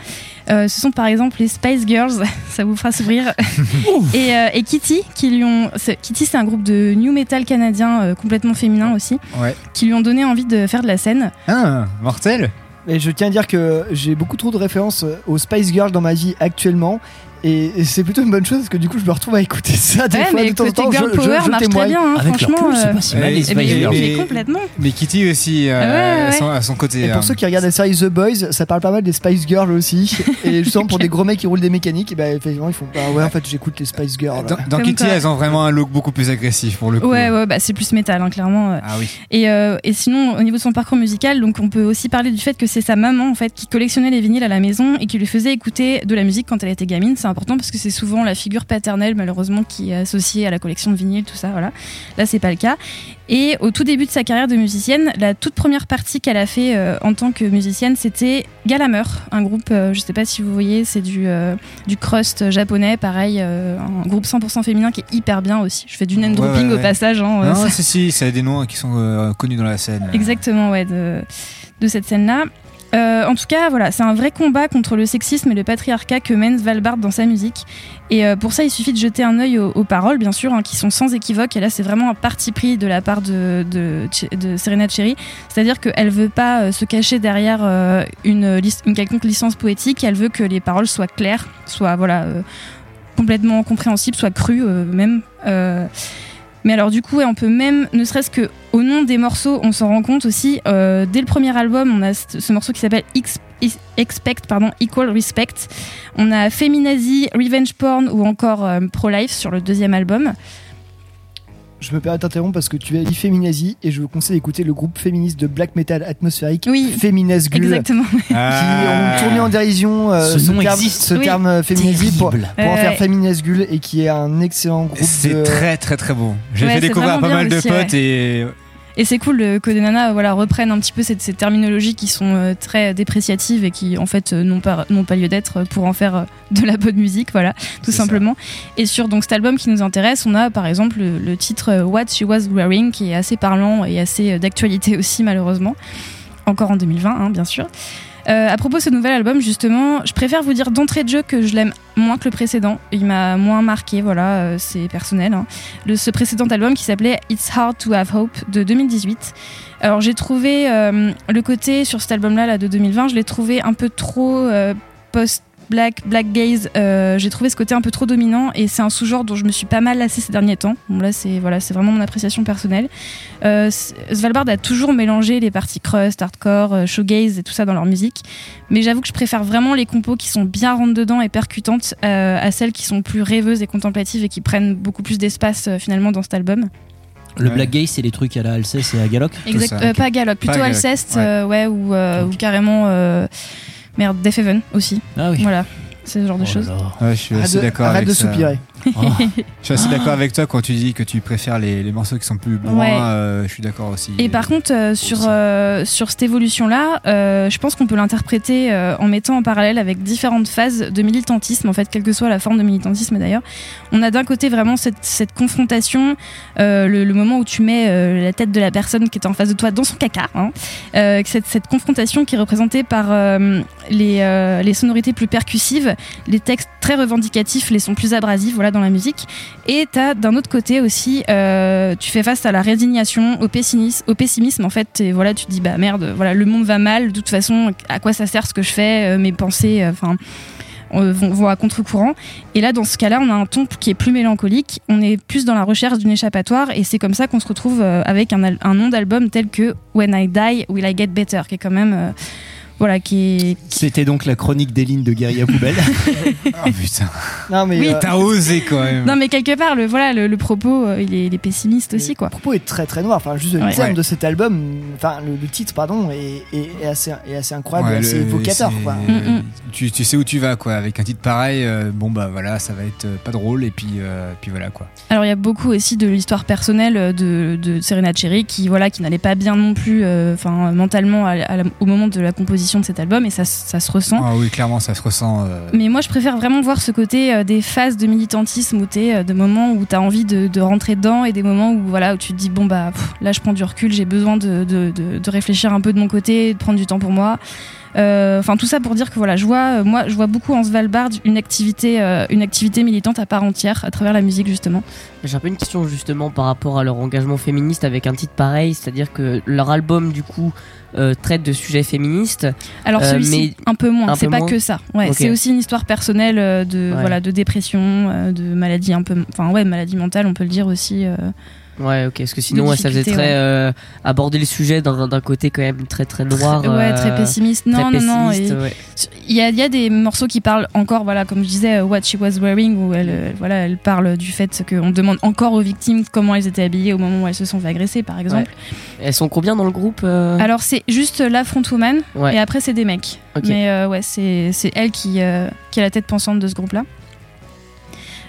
Euh, ce sont par exemple les Spice Girls, ça vous fera sourire, et, euh, et Kitty, qui lui ont. c'est- Kitty, c'est un groupe de new metal canadien complètement féminin aussi, Ouais. qui lui ont donné envie de faire de la scène. Ah, mortel Et je tiens à dire que j'ai beaucoup trop de références euh, aux Spice Girls dans ma vie actuellement. Et c'est plutôt une bonne chose parce que du coup je me retrouve à écouter ça des Ouais, fois mais de temps en côté temps. girl je, je- power je marche très bien, hein, Avec leur franchement. pull, c'est euh, pas si mal les Spice mais- Girls. mais complètement. Mais Kitty aussi, euh, Ah ouais, ouais. à son- à son côté. Et hein. pour ceux qui regardent la série The Boys, ça parle pas mal des Spice Girls aussi. et justement pour des gros mecs qui roulent des mécaniques, et ben effectivement ils font bah ouais en fait j'écoute les Spice Girls. Dans, dans Kitty, quoi. elles ont vraiment un look beaucoup plus agressif pour le coup. Ouais, ouais, bah c'est plus métal, hein, clairement. euh. Ah oui. Et, euh, et sinon, au niveau de son parcours musical, donc on peut aussi parler du fait que c'est sa maman en fait qui collectionnait les vinyles à la maison et qui lui faisait écouter de la musique quand elle était gamine. C'est important parce que c'est souvent la figure paternelle malheureusement qui est associée à la collection de vinyles, tout ça. Voilà. Là, c'est pas le cas. Et au tout début de sa carrière de musicienne, la toute première partie qu'elle a fait euh, en tant que musicienne, c'était Galamer, un groupe, euh, je sais pas si vous voyez, c'est du, euh, du crust japonais, pareil, euh, un groupe 100% féminin qui est hyper bien aussi. Je fais du name Ouais, dropping ouais, au passage. hein, Non, si, si, ça a des noms qui sont connus dans la scène. Exactement, ouais, de, de cette scène-là. Euh, en tout cas, voilà, c'est un vrai combat contre le sexisme et le patriarcat que mène Svalbard dans sa musique. Et euh, pour ça, il suffit de jeter un œil aux, paroles, bien sûr, hein, qui sont sans équivoque. Et là, c'est vraiment un parti pris de la part de, Serena Cherry. C'est-à-dire qu'elle veut pas euh, se cacher derrière une, une quelconque licence poétique. Elle veut que les paroles soient claires, soient voilà, complètement compréhensibles, soient crues même. Mais alors du coup, on peut même, ne serait-ce que au nom des morceaux, on s'en rend compte aussi. euh, dès le premier album, on a ce, ce morceau qui s'appelle Ex- Ex- Expect, pardon, Equal Respect. On a Feminazi, Revenge Porn ou encore euh, Pro-Life sur le deuxième album. Je me permets d'interrompre parce que tu as dit Féminazi et je vous conseille d'écouter le groupe féministe de black metal atmosphérique Oui, Féminazgul Exactement. qui ont tourné en dérision euh, Ce ce, nom terme, existe. ce Oui. terme euh, Féminazi pour, en faire ouais. Féminazgul et qui est un excellent groupe C'est de... très très très beau. J'ai Ouais, fait découvrir à pas mal de potes et Et c'est cool euh, que des nanas voilà, reprennent un petit peu cette- ces terminologies qui sont euh, très dépréciatives et qui en fait euh, n'ont pas, n'ont pas lieu d'être pour en faire euh, de la bonne musique, voilà, tout C'est ça. simplement. Et sur donc, cet album qui nous intéresse, on a par exemple le, le titre euh, What She Was Wearing qui est assez parlant et assez euh, d'actualité aussi malheureusement, encore en 2020 hein, bien sûr. Euh, à propos de ce nouvel album, justement, je préfère vous dire d'entrée de jeu que je l'aime moins que le précédent. Il m'a moins marqué, voilà, euh, c'est personnel. hein. Le, ce précédent album qui s'appelait It's Hard to Have Hope de 2018. Alors j'ai trouvé euh, le côté sur cet album-là là, de 2020, je l'ai trouvé un peu trop post post-black, black gaze, euh, j'ai trouvé ce côté un peu trop dominant et c'est un sous-genre dont je me suis pas mal lassée ces derniers temps. Bon là c'est voilà, c'est vraiment mon appréciation personnelle. Euh, Svalbard a toujours mélangé les parties crust, hardcore, euh, shoegaze et tout ça dans leur musique, mais j'avoue que je préfère vraiment les compos qui sont bien rentre dedans et percutantes euh, à celles qui sont plus rêveuses et contemplatives et qui prennent beaucoup plus d'espace euh, finalement dans cet album. Le Black Gay, c'est les trucs à la Alceste et à Galoc Exact, euh, pas Galloc, plutôt Alceste, ouais. euh, ouais, ou, euh, ou carrément euh, merde, Death Heaven aussi. Ah oui. Voilà, c'est ce genre de Oh choses. Ouais, je suis Arrête assez de- d'accord arrête avec de ça. soupirer. Je suis assez d'accord avec toi quand tu dis que tu préfères les, les morceaux qui sont plus. Ouais. euh, je suis d'accord aussi. Et par contre, euh, sur, euh, sur cette évolution-là, je pense qu'on peut l'interpréter en mettant en parallèle avec différentes phases de militantisme, en fait, quelle que soit la forme de militantisme d'ailleurs. On a d'un côté vraiment cette, cette confrontation, le, le moment où tu mets la tête de la personne qui est en face de toi dans son caca, hein, cette, cette confrontation qui est représentée par les, les sonorités plus percussives, les textes très revendicatifs, les sons plus abrasifs, voilà, dans la musique. Et t'as d'un autre côté aussi, euh, tu fais face à la résignation, au pessimisme, au pessimisme en fait. Voilà, tu te dis bah merde, voilà, le monde va mal. De toute façon, à quoi ça sert ce que je fais euh, Mes pensées, euh, enfin. vont, à contre-courant. Et là, dans ce cas-là, on a un ton qui est plus mélancolique. On est plus dans la recherche d'une échappatoire. Et c'est comme ça qu'on se retrouve avec un, nom d'album tel que When I Die, Will I Get Better, qui est quand même. Voilà, qui est, C'était donc la chronique des lignes de Guérilla Poubelle. oh putain. Non, mais. Oui. euh, T'as osé quand même. Non, mais quelque part, le, voilà, le, le propos, euh, il, est, il est pessimiste aussi, quoi. Le propos est très très noir. Enfin, juste le Ouais. terme Ouais. de cet album, enfin, le, le titre, pardon, est, est- est assez, est assez incroyable, Ouais, et assez le- évocateur, quoi. Mm, Tu, tu sais où tu vas quoi. Avec un titre pareil, euh, bon bah voilà, ça va être pas drôle et puis, euh, puis voilà quoi. Alors il y a beaucoup aussi de l'histoire personnelle de, de Serena Cherry qui voilà qui n'allait pas bien non plus euh, enfin mentalement à- à la- au moment de la composition de cet album et ça, ça se ressent. Ah oui, clairement, ça se ressent. euh, Mais moi je préfère vraiment voir ce côté euh, des phases de militantisme où t'es euh, de moments où t'as envie de, de rentrer dedans et des moments où voilà où tu te dis bon bah pff, là je prends du recul j'ai besoin de, de, de- réfléchir un peu de mon côté de prendre du temps pour moi enfin tout ça pour dire que voilà je vois euh, moi je vois beaucoup en Svalbard une activité euh, une activité militante à part entière à travers la musique justement J'ai un peu une question justement par rapport à leur engagement féministe avec un titre pareil, c'est-à-dire que leur album du coup euh, traite de sujets féministes. Alors Euh, celui-ci un peu moins, c'est pas moins que ça. Ouais, c'est aussi une histoire personnelle euh, de Ouais. voilà de dépression, euh, de maladie un peu, enfin ouais, maladie mentale, on peut le dire aussi. euh. Ouais, ok, parce que sinon ouais, ça faisait très euh, aborder le sujet d'un côté quand même très très noir. ouais, euh, très pessimiste. très Non, non, non. et- ouais. Il y, a, il y a des morceaux qui parlent encore, voilà, comme je disais, euh, What She Was Wearing, où elle, voilà, elle parle du fait qu'on demande encore aux victimes comment elles étaient habillées au moment où elles se sont fait agresser, par exemple. Elles sont combien dans le groupe euh? Alors c'est juste la frontwoman et après c'est des mecs. Mais euh, ouais, c'est elle qui, qui est la tête pensante de ce groupe-là.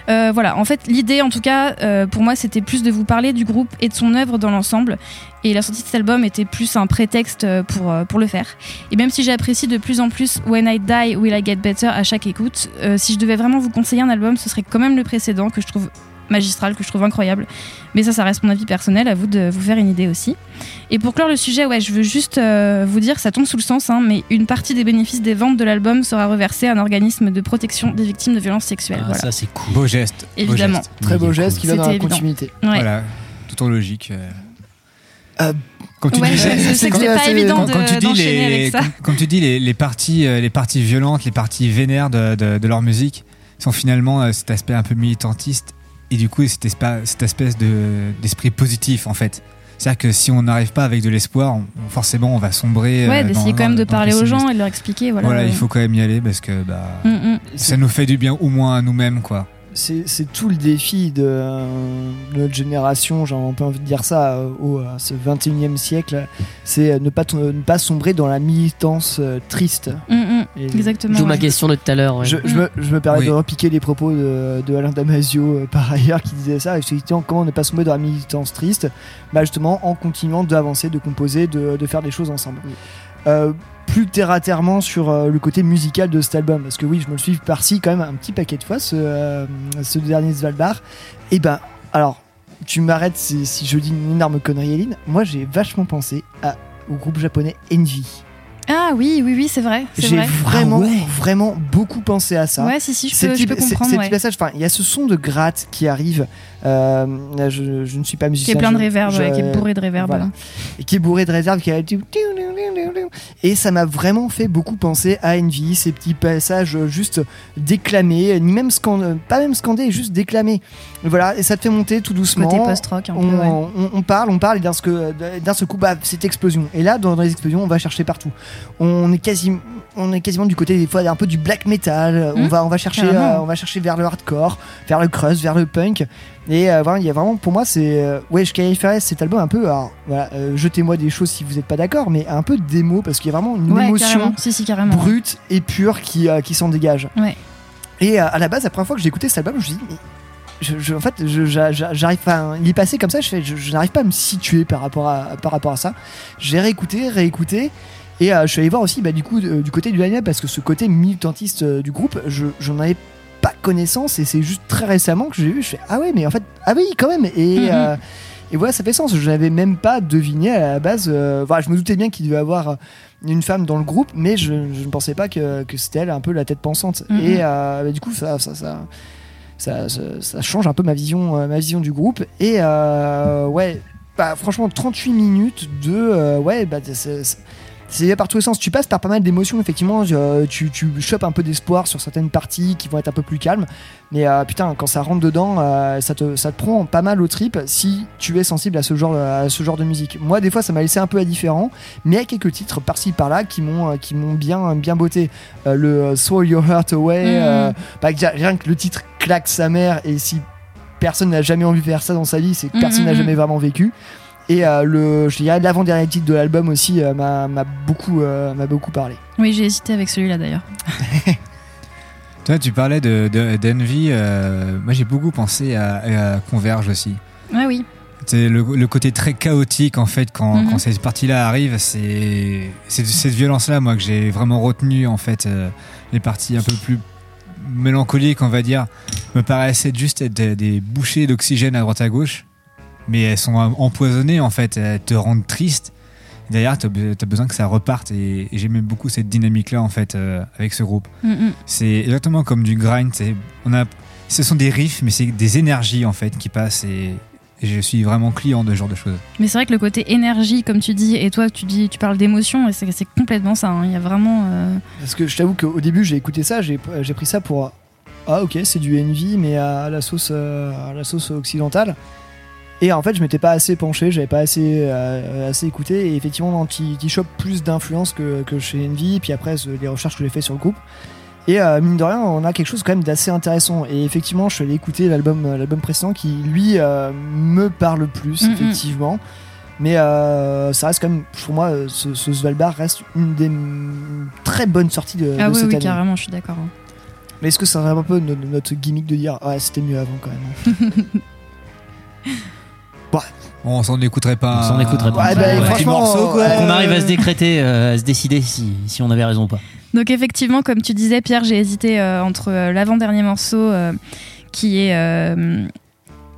Euh, voilà, en fait, l'idée, en tout cas, euh, pour moi, c'était plus de vous parler du groupe et de son œuvre dans l'ensemble. Et la sortie de cet album était plus un prétexte euh, pour, le faire. Et même si j'apprécie de plus en plus When I Die, Will I Get Better à chaque écoute, si je devais vraiment vous conseiller un album, ce serait quand même le précédent que je trouve magistral, que je trouve incroyable. Mais ça, ça reste mon avis personnel, à vous de vous faire une idée aussi. Et pour clore le sujet, ouais, je veux juste euh, vous dire, ça tombe sous le sens, hein, mais une partie des bénéfices des ventes de l'album sera reversée à un organisme de protection des victimes de violences sexuelles. Ah, voilà. ça, c'est cool. Beau geste. beau Évidemment. geste. Très beau geste qui va dans la évident. continuité. Ouais. Voilà, tout en logique. euh. Euh, Comme tu Ouais, quand- c'est pas évident quand- quand tu dis d'enchaîner les, avec ça. Comme, comme tu dis, les, les parties, euh, les parties violentes, les parties vénères de, de, de leur musique sont finalement euh, cet aspect un peu militantiste et du coup cet, espa- cette espèce de, d'esprit positif en fait. C'est-à-dire que si on n'arrive pas avec de l'espoir, forcément on va sombrer. Ouais, euh, d'essayer dans- quand même de parler aux gens et de leur expliquer. Voilà, Voilà, il faut quand même y aller parce que bah, Mm, mm. ça nous fait du bien au moins à nous-mêmes quoi. C'est c'est tout le défi de, euh, notre génération, j'ai un peu envie de dire ça, euh, au à ce 21e siècle, c'est euh, ne pas, to- ne pas sombrer dans la militance euh, triste. Mm, mm. Exactement. D'où ma question de tout à l'heure. ouais. Je, je me, je me permets Oui. de repiquer les propos de, de Alain Damasio par ailleurs qui disait ça. Effectivement, comment ne pas sombrer dans la militance triste? Bah justement en continuant d'avancer, de composer, de, de faire des choses ensemble. Euh, plus terre à terrement sur euh, le côté musical de cet album. Parce que oui je me le suis par-ci quand même un petit paquet de fois ce, euh, dernier Svalbard. Et ben alors tu m'arrêtes si, je dis une énorme connerie Eline moi j'ai vachement pensé au groupe japonais Envy Ah oui, oui, oui, c'est vrai. c'est j'ai vrai. vraiment vraiment beaucoup pensé à ça Ouais, si, si, je peux, je petits- peux comprendre. ces ouais. petits passages, enfin, il y a ce son de gratte qui arrive. euh, je, je ne suis pas Qui musicien. est plein de je- réverb, je- ouais, qui est bourré de réverb. voilà. Et qui est bourré de réserve, qui a Et ça m'a vraiment fait beaucoup penser à Envy, ces petits passages euh, juste déclamés, ni même scandés, pas même scandés, juste déclamés. Et Voilà, et ça te fait monter tout doucement. Côté post-rock, un peu, on, ouais. on- on parle, on parle, et d'un seul, coup, bah, c'est explosion. Et là, dans, dans les explosions, on va chercher partout. On est quasi, on est quasiment du côté des fois un peu du black metal. On Mhm, va, on va chercher, euh, on va chercher vers le hardcore, vers le crust, vers le punk. Et euh, voilà, il y a vraiment, pour moi, c'est, euh, ouais, je qualifierais cet album un peu, alors, voilà, euh, jetez-moi des choses si vous n'êtes pas d'accord, mais un peu démo parce qu'il y a vraiment une Ouais, émotion. Si, brute et pure qui, euh, qui s'en dégage. Ouais. Et euh, à la base, la première fois que j'ai écouté cet album, je me suis dit, mais je, je- en fait, j'arrive pas. Il est passé comme ça, je, je, je n'arrive pas à me situer par rapport à, par rapport à ça. J'ai réécouté, réécouté. Et euh, je suis allé voir aussi bah, du, coup, euh, du côté du line parce que ce côté militantiste euh, du groupe, je, j'en avais pas connaissance et c'est juste très récemment que j'ai vu. Je fais ah ouais, mais en fait, ah oui, quand même. Et, Mhm. et voilà, ça fait sens. Je n'avais même pas deviné à la base. euh, voilà, je me doutais bien qu'il devait y avoir une femme dans le groupe, mais je, je ne pensais pas que, que c'était elle un peu la tête pensante. Mhm. Et euh, bah, du coup, ça, ça, ça, ça, change un peu ma vision, euh, ma vision du groupe. Et ouais, bah, franchement, 38 minutes de. ouais, bah, c'est- c'est- c'est par tous les sens. Tu passes par pas mal d'émotions, effectivement. euh, tu, tu chopes un peu d'espoir sur certaines parties qui vont être un peu plus calmes. Mais euh, putain, quand ça rentre dedans, euh, ça, te, ça te prend pas mal au trip si tu es sensible à ce genre, à ce genre de musique. Moi, des fois, ça m'a laissé un peu indifférent, mais il y a quelques titres par-ci par-là qui m'ont, qui m'ont bien, bien botté. Le Throw Your Heart Away, euh, bah, rien que le titre claque sa mère, et si personne n'a jamais envie de faire ça dans sa vie, c'est que Mhm, personne n'a mhm. jamais vraiment vécu. Et euh, le, je dirais l'avant-dernier titre de l'album aussi euh, m'a, m'a beaucoup, euh, m'a beaucoup parlé. Oui, j'ai hésité avec celui-là d'ailleurs. Toi, tu parlais de, de- d'Envy. euh, moi, j'ai beaucoup pensé à, à Converge aussi. Ouais, oui. C'est le, le côté très chaotique en fait quand, Mhm. quand cette partie-là arrive, c'est c'est cette violence-là moi que j'ai vraiment retenu en fait. euh, les parties un peu plus mélancoliques, on va dire, me paraissaient juste être des, des bouchées d'oxygène à droite à gauche, mais elles sont empoisonnées en fait, elles te rendent triste. Derrière, t'as be- t'as besoin que ça reparte et, et j'aime beaucoup cette dynamique-là en fait euh, avec ce groupe. Mhm. C'est exactement comme du grind. c'est- On a, ce sont des riffs, mais c'est des énergies en fait qui passent et, et je suis vraiment client de ce genre de choses. Mais c'est vrai que le côté énergie, comme tu dis, et toi, tu dis, tu parles d'émotion, et c'est complètement ça. hein. Il y a vraiment. euh, Parce que je t'avoue qu'au début, j'ai écouté ça, j'ai j'ai pris ça pour. Ah, ok, c'est du Envy, mais à la sauce, euh, à la sauce occidentale. Et en fait, je m'étais pas assez penché, j'avais pas assez, euh, assez écouté. Et effectivement, tu tu chopes plus d'influence que, que chez Envy. Puis après, les recherches que j'ai fait sur le groupe. Et euh, mine de rien, on a quelque chose quand même d'assez intéressant. Et effectivement, je suis allé écouter l'album, euh, l'album précédent qui, lui, euh, me parle plus, effectivement. Mais ça reste quand même, pour moi, ce, ce Svalbard reste une des très bonnes sorties de, Ah de oui, cette oui, année. carrément, je suis d'accord. hein. Mais est-ce que c'est un peu no- notre gimmick de dire ouais c'était mieux avant quand même Bon, on s'en écouterait pas. On s'en écouterait pas. Ouais, bah, Ouais. franchement, morceau quoi. Qu'on arrive à se décréter, euh, à se décider si, si on avait raison ou pas. Donc effectivement, comme tu disais, Pierre, j'ai hésité euh, entre euh, l'avant-dernier morceau euh, qui est euh,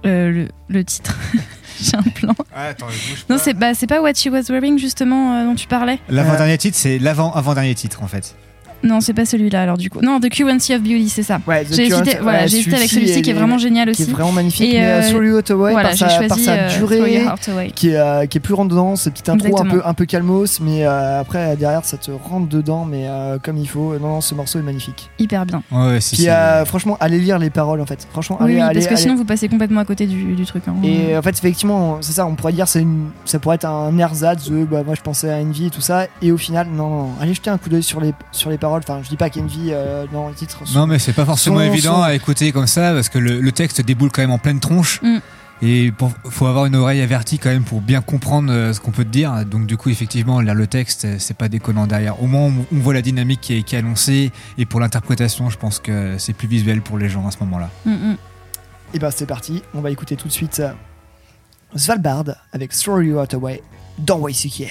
euh, le, le titre. j'ai un plan. Ah, attends, Non, c'est bah, pas What She Was Wearing justement euh, dont tu parlais L'avant-dernier titre, c'est l'avant-avant-dernier titre en fait. Non, c'est pas celui-là alors du coup. Non, The Currency of Beauty, c'est ça. Ouais, J'ai hésité, voilà, ouais, j'ai hésité avec celui-ci qui est vraiment génial qui aussi. est vraiment magnifique Et, mais euh, Throw Your Heart Away voilà, par, j'ai sa, choisi par sa euh, durée qui est, euh, qui est plus rentre dedans cette petite intro un peu, un peu calmos mais après derrière ça te rentre dedans mais comme il faut non, non ce morceau est magnifique Hyper bien. Ouais, puis franchement allez lire les paroles en fait franchement Oui, allez, oui, allez- parce que allez- sinon vous passez complètement à côté du, du truc. hein. Et en fait, effectivement, c'est ça, on pourrait dire c'est une, ça pourrait être un ersatz de bah, moi je pensais à Envy et tout ça, et au final, non, non, non. allez jeter un coup d'œil sur les, sur les paroles. Enfin, je dis pas qu'Envy, euh, dans les titres. sont- Non, mais c'est pas forcément évident à écouter comme ça parce que le, le texte déboule quand même en pleine tronche. Mm. Et pour- faut avoir une oreille avertie quand même pour bien comprendre euh, ce qu'on peut te dire. Donc du coup, effectivement, lire le texte, euh, c'est pas déconnant derrière. Au moins, on, on voit la dynamique qui est, qui est annoncée. Et pour l'interprétation, je pense que c'est plus visuel pour les gens à ce moment-là. Mm, mm. Et bah, c'est parti, on va écouter tout de suite euh, Svalbard avec Throw You Out Away dans YCKM.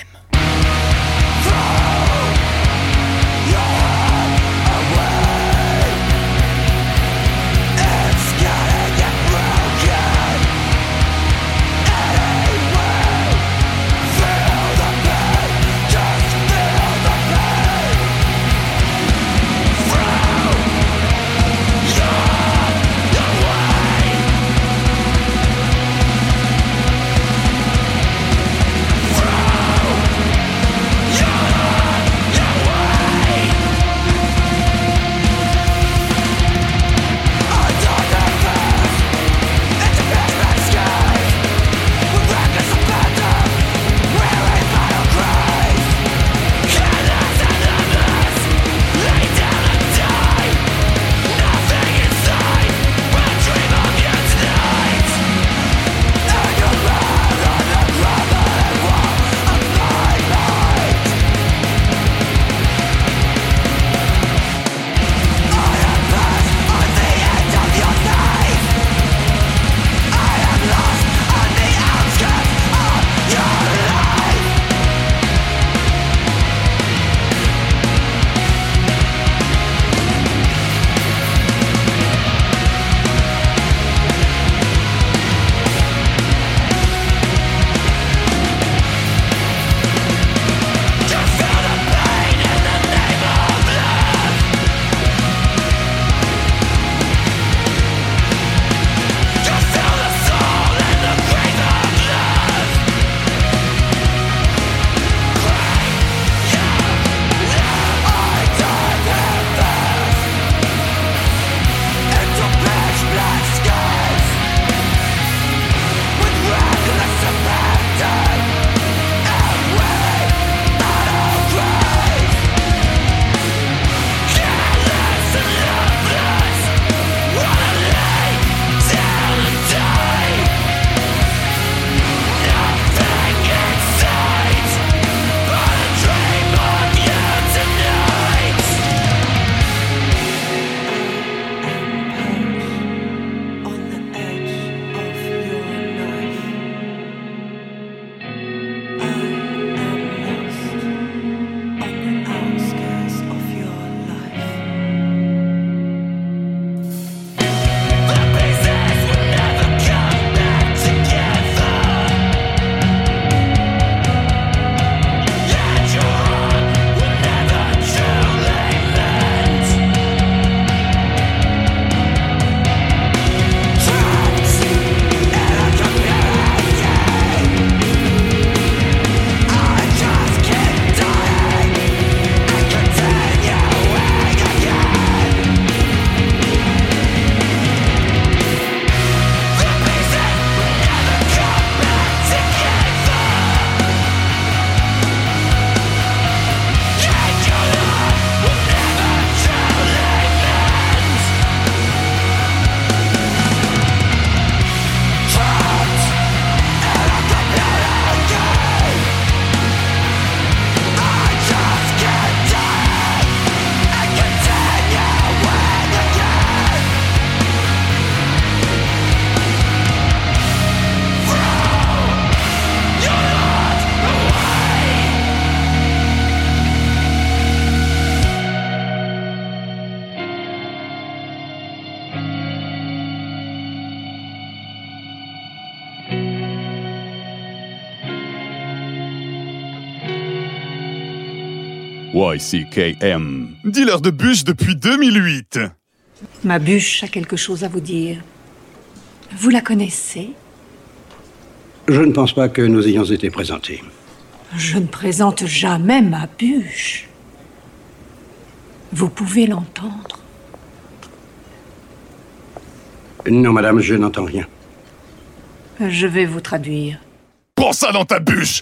YCKM. Dealer de bûches depuis 2008. Ma bûche a quelque chose à vous dire. Vous la connaissez? Je ne pense pas que nous ayons été présentés. Je ne présente jamais ma bûche. Vous pouvez l'entendre? Non, madame, je n'entends rien. Je vais vous traduire. Prends ça dans ta bûche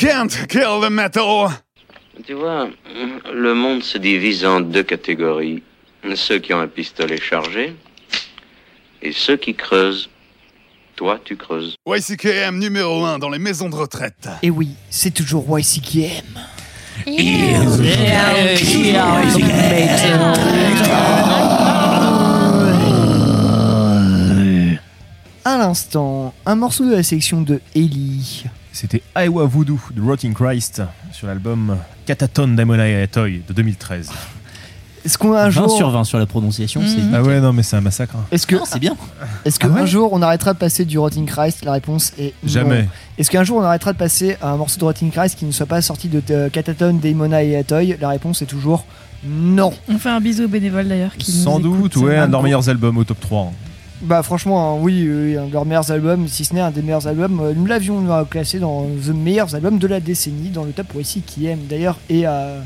Can't kill the metal. Tu vois, le monde se divise en deux catégories. Ceux qui ont un pistolet chargé et ceux qui creusent. Toi, tu creuses. YCKM numéro 1 dans les maisons de retraite. Et oui, c'est toujours YCKM. À l'instant, un morceau de la sélection de Ellie. C'était Iowa Voodoo de Rotting Christ sur l'album Cataton Daimona Toy de 2013. Est-ce qu'on a un 20 jour. sur 20 sur la prononciation, c'est Ah ouais, non, mais c'est un massacre. hein. Est-ce que Non, c'est bien. Est-ce qu'un Ah ouais jour on arrêtera de passer du Rotting Christ La réponse est non. Jamais. Est-ce qu'un jour on arrêtera de passer à un morceau de Rotting Christ qui ne soit pas sorti de Cataton, Daimona et Atoy? La réponse est toujours non. On fait un bisou aux bénévoles d'ailleurs. qui nous Sans doute, ouais, un de leurs meilleurs albums au top 3. hein. Bah franchement, hein, oui, oui, un de leurs meilleurs albums, si ce n'est un des meilleurs albums. Euh, Nous l'avions euh, classé dans The meilleurs albums de la décennie, dans le top pour ici qui aime d'ailleurs. Et euh,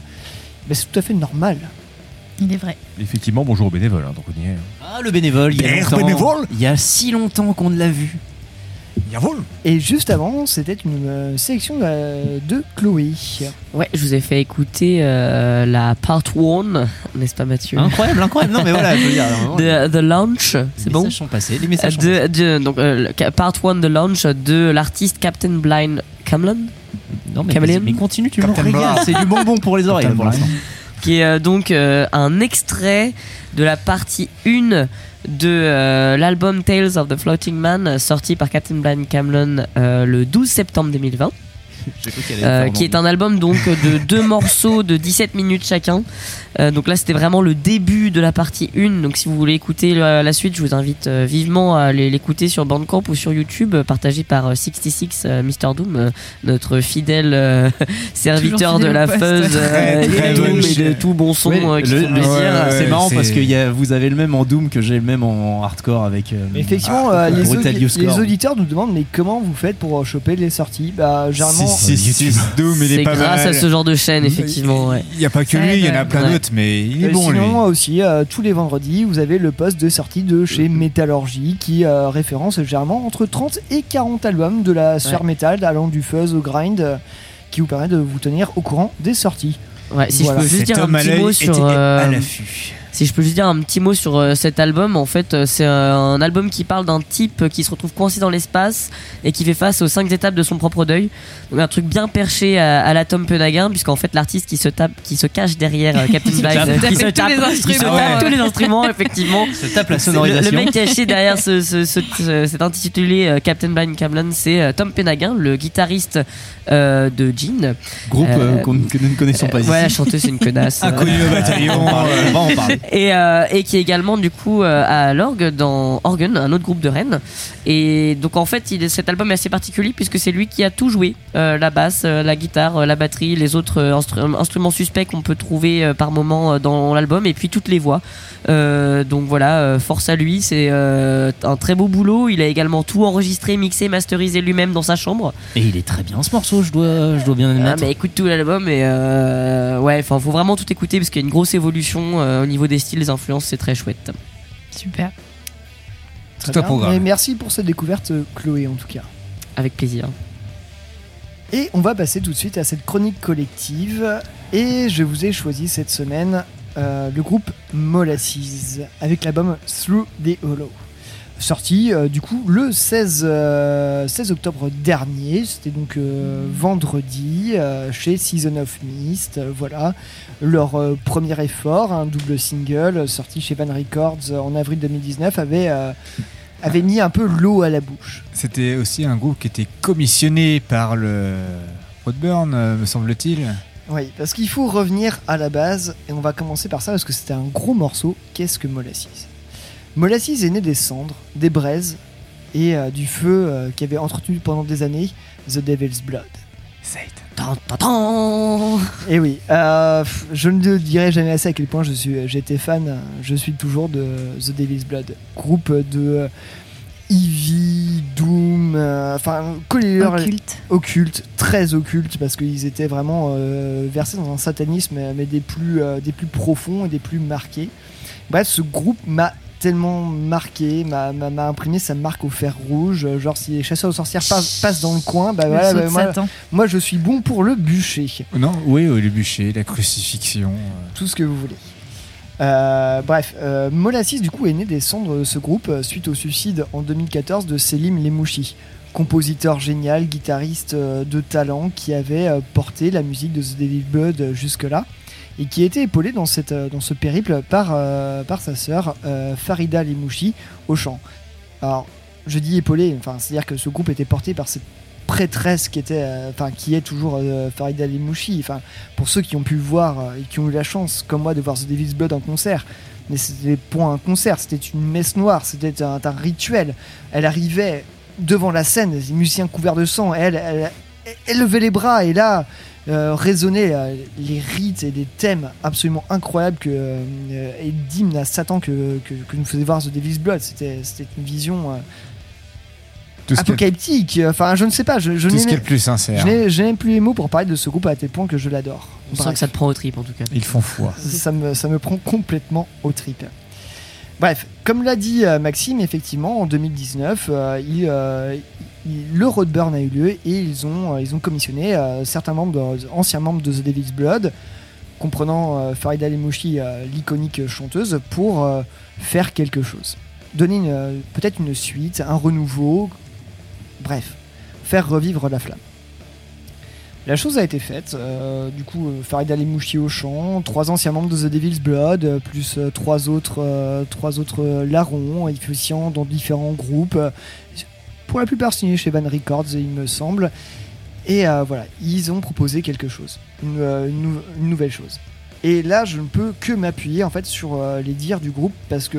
bah, c'est tout à fait normal. Il est vrai. Effectivement, bonjour aux bénévoles, hein, donc on y est. Ah, le bénévole, il y a Père longtemps. bénévole Il y a si longtemps qu'on ne l'a vu. Et juste avant, c'était une euh, sélection euh, de Chloé. Ouais, je vous ai fait écouter euh, la part 1, n'est-ce pas Mathieu? Incroyable, incroyable. Non, mais voilà, je veux dire. vraiment, De The Launch, les c'est bon? messages sont passés. Les messages sont de, de- donc, euh, le- Part 1 de Launch de l'artiste Captain Blind Cameron Non, mais, mais continue, tu me Captain régales. Blah. C'est du bonbon pour les oreilles Captain pour Blah. l'instant. qui est euh, donc euh, un extrait de la partie 1 de euh, l'album Tales of the Floating Man sorti par Captain Blind Cameron euh, le 12 septembre 2020 Euh, qui est un album donc de deux morceaux de 17 minutes chacun. Euh, donc là c'était vraiment le début de la partie 1 donc si vous voulez écouter la, la suite je vous invite euh, vivement à l'écouter sur Bandcamp ou sur YouTube partagé par euh, 66 euh, Mr Doom euh, notre fidèle euh, serviteur de la fuzz euh, et, Doom et de tout bon son euh, qui le- plaisir. c'est marrant parce que y a, vous avez le même en Doom que j'ai le même en hardcore avec. euh, Effectivement, ah, les, les auditeurs nous demandent mais comment vous faites pour choper les sorties? Bah généralement. Si, si, si, Doom, il est C'est pas grâce mal. à ce genre de chaîne effectivement ouais. Il n'y a pas que lui, il y en a plein ouais. d'autres, mais il est Euh, bon lui. sinon aussi, euh, tous les vendredis, vous avez le poste de sortie de chez Métallurgie qui euh, référence généralement entre 30 et 40 albums de la sphère Ouais. métal, allant du fuzz au grind, euh, qui vous permet de vous tenir au courant des sorties. Ouais, si Voilà. je peux juste Cet dire un petit mot sur euh, à l'affût. Si je peux juste dire un petit mot sur euh, cet album, en fait, euh, c'est euh, un album qui parle d'un type qui se retrouve coincé dans l'espace et qui fait face aux cinq étapes de son propre deuil. Donc un truc bien perché à, à la Tom Penagin, puisqu'en fait l'artiste qui se tape, qui se cache derrière Captain euh, qui se tape tous les tape ouais. tous les instruments, effectivement. Se tape la le, sonorisation. le mec caché derrière ce, ce, ce- ce- cet intitulé Captain Blind Cameron, c'est Tom Penagin, le guitariste euh, de Jean. Groupe euh, Euh, qu'on- que nous ne connaissons pas ici. ouais, la chanteuse c'est une connasse. euh. Inconnu au bataillon. On va en parler, et, euh, et qui est également du coup euh, à l'orgue dans Organ, un autre groupe de Rennes. Et donc en fait, il cet album est assez particulier puisque c'est lui qui a tout joué Euh, la basse, la guitare, la batterie, les autres instru- instruments suspects qu'on peut trouver par moment dans l'album, et puis toutes les voix. Euh, donc voilà, force à lui, c'est un très beau boulot. Il a également tout enregistré, mixé, masterisé lui-même dans sa chambre. Et il est très bien ce morceau, je dois, je dois bien Ah, admettre. mais écoute tout l'album et ouais, enfin faut vraiment tout écouter parce qu'il y a une grosse évolution au niveau des styles, des influences, c'est très chouette. Super. Très Tout un programme. Mais merci pour cette découverte, euh, Chloé, en tout cas. Avec plaisir. Et on va passer tout de suite à cette chronique collective. Et je vous ai choisi cette semaine euh, le groupe Molasses avec l'album Through the Hollow. Sorti euh, du coup le 16, euh, 16 octobre dernier, c'était donc euh, vendredi euh, chez Season of Mist. euh, voilà leur euh, premier effort, un double single euh, sorti chez Van Records euh, en avril 2019 avait, euh, avait mis un peu l'eau à la bouche. C'était aussi un groupe qui était commissionné par le Rodburn, me semble-t-il. Oui, parce qu'il faut revenir à la base, et on va commencer par ça parce que c'était un gros morceau. Qu'est-ce que Molasses? Molasses est né des cendres, des braises et euh, du feu euh, qui avait entretenu pendant des années The Devil's Blood. Tan, tan, tan. Et oui, euh, je ne dirai jamais assez à quel point je suis, j'étais fan, euh, je suis toujours de The Devil's Blood, groupe de euh, Eevee, Doom, euh, enfin collez-leur Occulte. occulte, très occulte parce qu'ils étaient vraiment euh, versés dans un satanisme mais, des plus euh, des plus profonds et des plus marqués. Bref, ce groupe m'a tellement marqué, m'a m'a- m'a imprimé sa marque au fer rouge. Genre, si les chasseurs aux sorcières passent, passent dans le coin, bah voilà, bah, moi, je suis bon pour le bûcher. Non, oui, oui, le bûcher, la crucifixion. euh. tout ce que vous voulez. Euh, bref, euh, Molassis du coup est né des cendres de ce groupe euh, suite au suicide en 2014 de Selim Lemouchi, compositeur génial, guitariste euh, de talent qui avait euh, porté la musique de The Devil Blood euh, jusque-là et qui a été épaulé dans, cette, euh, dans ce périple par, euh, par sa sœur euh, Farida Lemouchi au chant. Alors, je dis épaulé, enfin, c'est-à-dire que ce groupe était porté par cette prêtresse qui était, enfin, qui est toujours Farida Lemouchi. Enfin, pour ceux qui ont pu voir et qui ont eu la chance, comme moi, de voir The Devil's Blood en concert. Mais c'était pour un concert, c'était une messe noire, c'était un, rituel. Elle arrivait devant la scène, des musiciens couverts de sang, elle, elle, elle levait les bras et là euh, euh, les rites et des thèmes absolument incroyables que, euh, et d'hymnes à Satan que, que, que nous faisait voir The Devil's Blood. C'était c'était une vision euh, apocalyptique. Enfin, je ne sais pas. Je, je Tout n'ai ce qui est plus sincère. Je n'ai- plus les mots pour parler de ce groupe à tel point que je l'adore. On sent que ça te prend au trip en tout cas. Ils font foi. ça me, ça me prend complètement au trip. Bref, comme l'a dit euh, Maxime, effectivement, en 2019, euh, il, le Roadburn a eu lieu et ils ont, euh, ils ont commissionné euh, certains membres, anciens membres de The Devil's Blood, comprenant euh, Farida Lemouchi, l'iconique chanteuse, pour faire quelque chose. Donner peut-être une suite, un renouveau, bref, faire revivre la flamme. La chose a été faite. du coup, Farida Lemouchi au chant, trois anciens membres de The Devil's Blood, plus trois autres, trois autres larrons, officiant dans différents groupes. Pour la plupart signés chez Van Records, il me semble. Et euh, voilà, ils ont proposé quelque chose, une, euh, une nou- une nouvelle chose. Et là, je ne peux que m'appuyer en fait sur euh, les dires du groupe parce que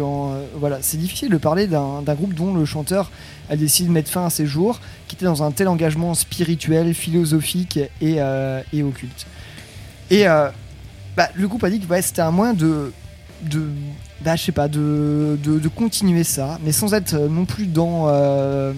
voilà, c'est difficile de parler d'un groupe dont le chanteur a décidé de mettre fin à ses jours, qui était dans un tel engagement spirituel, philosophique et, occulte. Et bah, le groupe a dit que c'était un moyen de, de bah, je sais pas, de, de, continuer ça, mais sans être euh, non plus dans euh,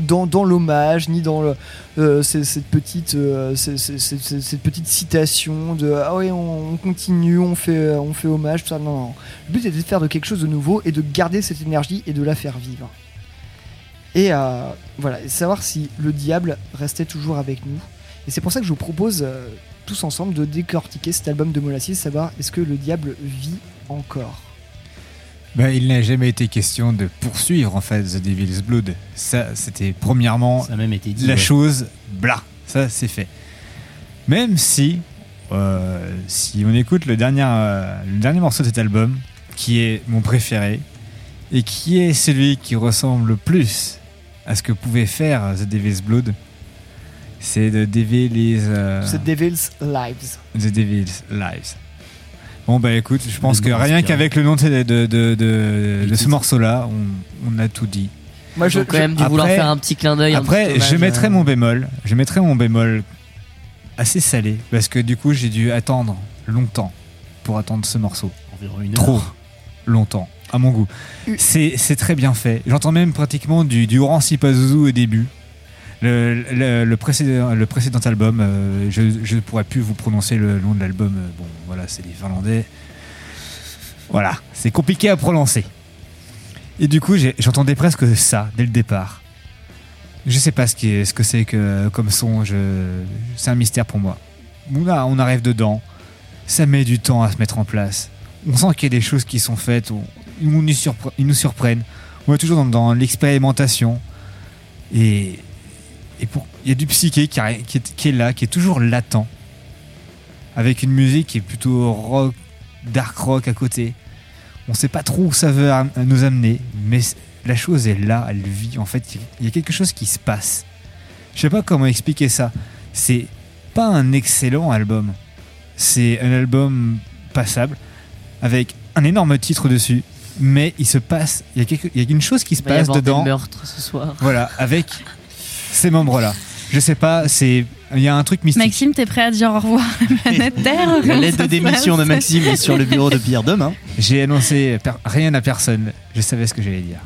dans, dans l'hommage ni dans euh, cette petite cette petite citation de ah ouais on, on continue on fait on fait hommage tout ça. Non, non. Le but était de faire de quelque chose de nouveau et de garder cette énergie et de la faire vivre. Et voilà. Et savoir si le diable restait toujours avec nous. Et c'est pour ça que je vous propose tous ensemble de décortiquer cet album de Molassis savoir est-ce que le diable vit encore Bah, il n'a jamais été question de poursuivre en fait The Devil's Blood. Ça, c'était premièrement Ça a même été dit. la ouais. chose, bla, ça c'est fait. Même si, euh, si on écoute le dernier, euh, le dernier morceau de cet album, qui est mon préféré, et qui est celui qui ressemble le plus à ce que pouvait faire The Devil's Blood, c'est The Devil's, euh, The Devil's Lives The Devil's Lives. Bon bah écoute, je pense que rien inspirant. qu'avec le nom de, de, de, de- de ce morceau-là, on, on a tout dit. moi ont quand même dû vouloir faire un petit clin d'œil. Après, je mettrai euh, mon bémol. Je mettrai mon bémol assez salé parce que du coup, j'ai dû attendre longtemps pour attendre ce morceau. Environ une Trop heure. longtemps, à mon goût. C'est c'est très bien fait. J'entends même pratiquement du, du Orange Pazuzu au début. Le, le- précédent, le précédent album, euh, je ne pourrais plus vous prononcer le nom de l'album. euh, Bon, voilà, c'est les Finlandais. Voilà, c'est compliqué à prononcer. Et du coup, j'entendais presque ça dès le départ. Je sais pas ce, ce que c'est que comme son, c'est un mystère pour moi. On, on arrive dedans, ça met du temps à se mettre en place. On sent qu'il y a des choses qui sont faites, ils, nous ils nous surprennent. On est toujours dans, dans l'expérimentation. Et et pour- il y a du psyché qui, est, qui est là, qui est toujours latent. Avec une musique qui est plutôt rock, dark rock à côté. On sait pas trop où ça veut nous amener, mais la chose est là, elle vit. En fait, il y a quelque chose qui se passe. Je sais pas comment expliquer ça. C'est pas un excellent album. C'est un album passable avec un énorme titre dessus, mais il se passe, il y a, quelque- il y a une chose qui se Il y passe avoir dedans. des meurtres ce soir. Voilà, avec ces membres-là. Je sais pas, c'est il y a un truc mystique. Maxime, t'es prêt à dire au revoir à la planète Terre La lettre de démission de Maxime est sur le bureau de Pierre demain. J'ai annoncé rien à personne. Je savais ce que j'allais dire.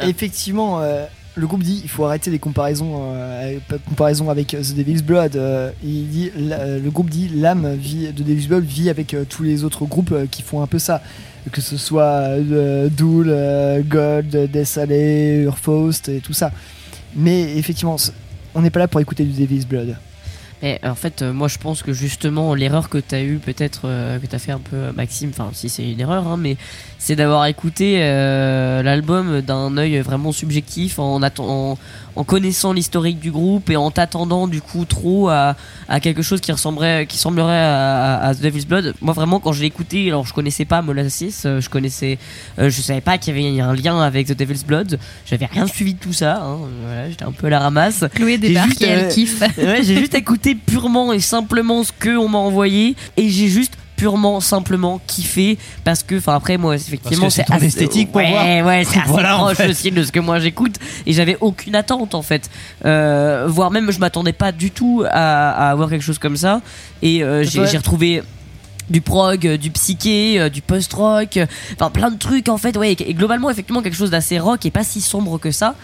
Effectivement, euh, le groupe dit il faut arrêter les comparaisons, euh, pas de comparaison avec euh, The Devil's Blood. euh, il dit, la- euh, le groupe dit l'âme vit de Devil's Blood vit avec euh, tous les autres groupes euh, qui font un peu ça, que ce soit euh, Dool, euh, Gold, Desalé, Urfaust et tout ça. Mais effectivement, on n'est pas là pour écouter du Devil's Blood. Mais en fait, euh, moi je pense que justement l'erreur que tu as eu peut-être euh, que tu as fait un peu euh, Maxime, enfin si c'est une erreur, hein, mais c'est d'avoir écouté l'album d'un œil vraiment subjectif en, en, en connaissant l'historique du groupe et en t'attendant du coup trop à, à quelque chose qui ressemblerait, qui semblerait à, à- à The Devil's Blood. Moi vraiment quand je l'ai écouté, alors je connaissais pas Molasses, euh, je connaissais, euh, je savais pas qu'il y avait un lien avec The Devil's Blood, j'avais rien suivi de tout ça, hein, voilà, j'étais un peu à la ramasse. Chloé J'ai débarque juste, et elle euh, kiffe. Ouais, j'ai juste écouté purement et simplement ce que on m'a envoyé et j'ai juste purement simplement kiffé parce que enfin après moi effectivement Parce que c'est assez- esthétique pour ouais, voir. ouais c'est assez Voilà, en proche fait. aussi de ce que moi j'écoute et j'avais aucune attente en fait euh, voire même je m'attendais pas du tout à, à avoir quelque chose comme ça et euh, j'ai retrouvé du prog, euh, du psyché, euh, du post-rock, euh, enfin plein de trucs en fait, ouais, et, globalement effectivement quelque chose d'assez rock et pas si sombre que ça,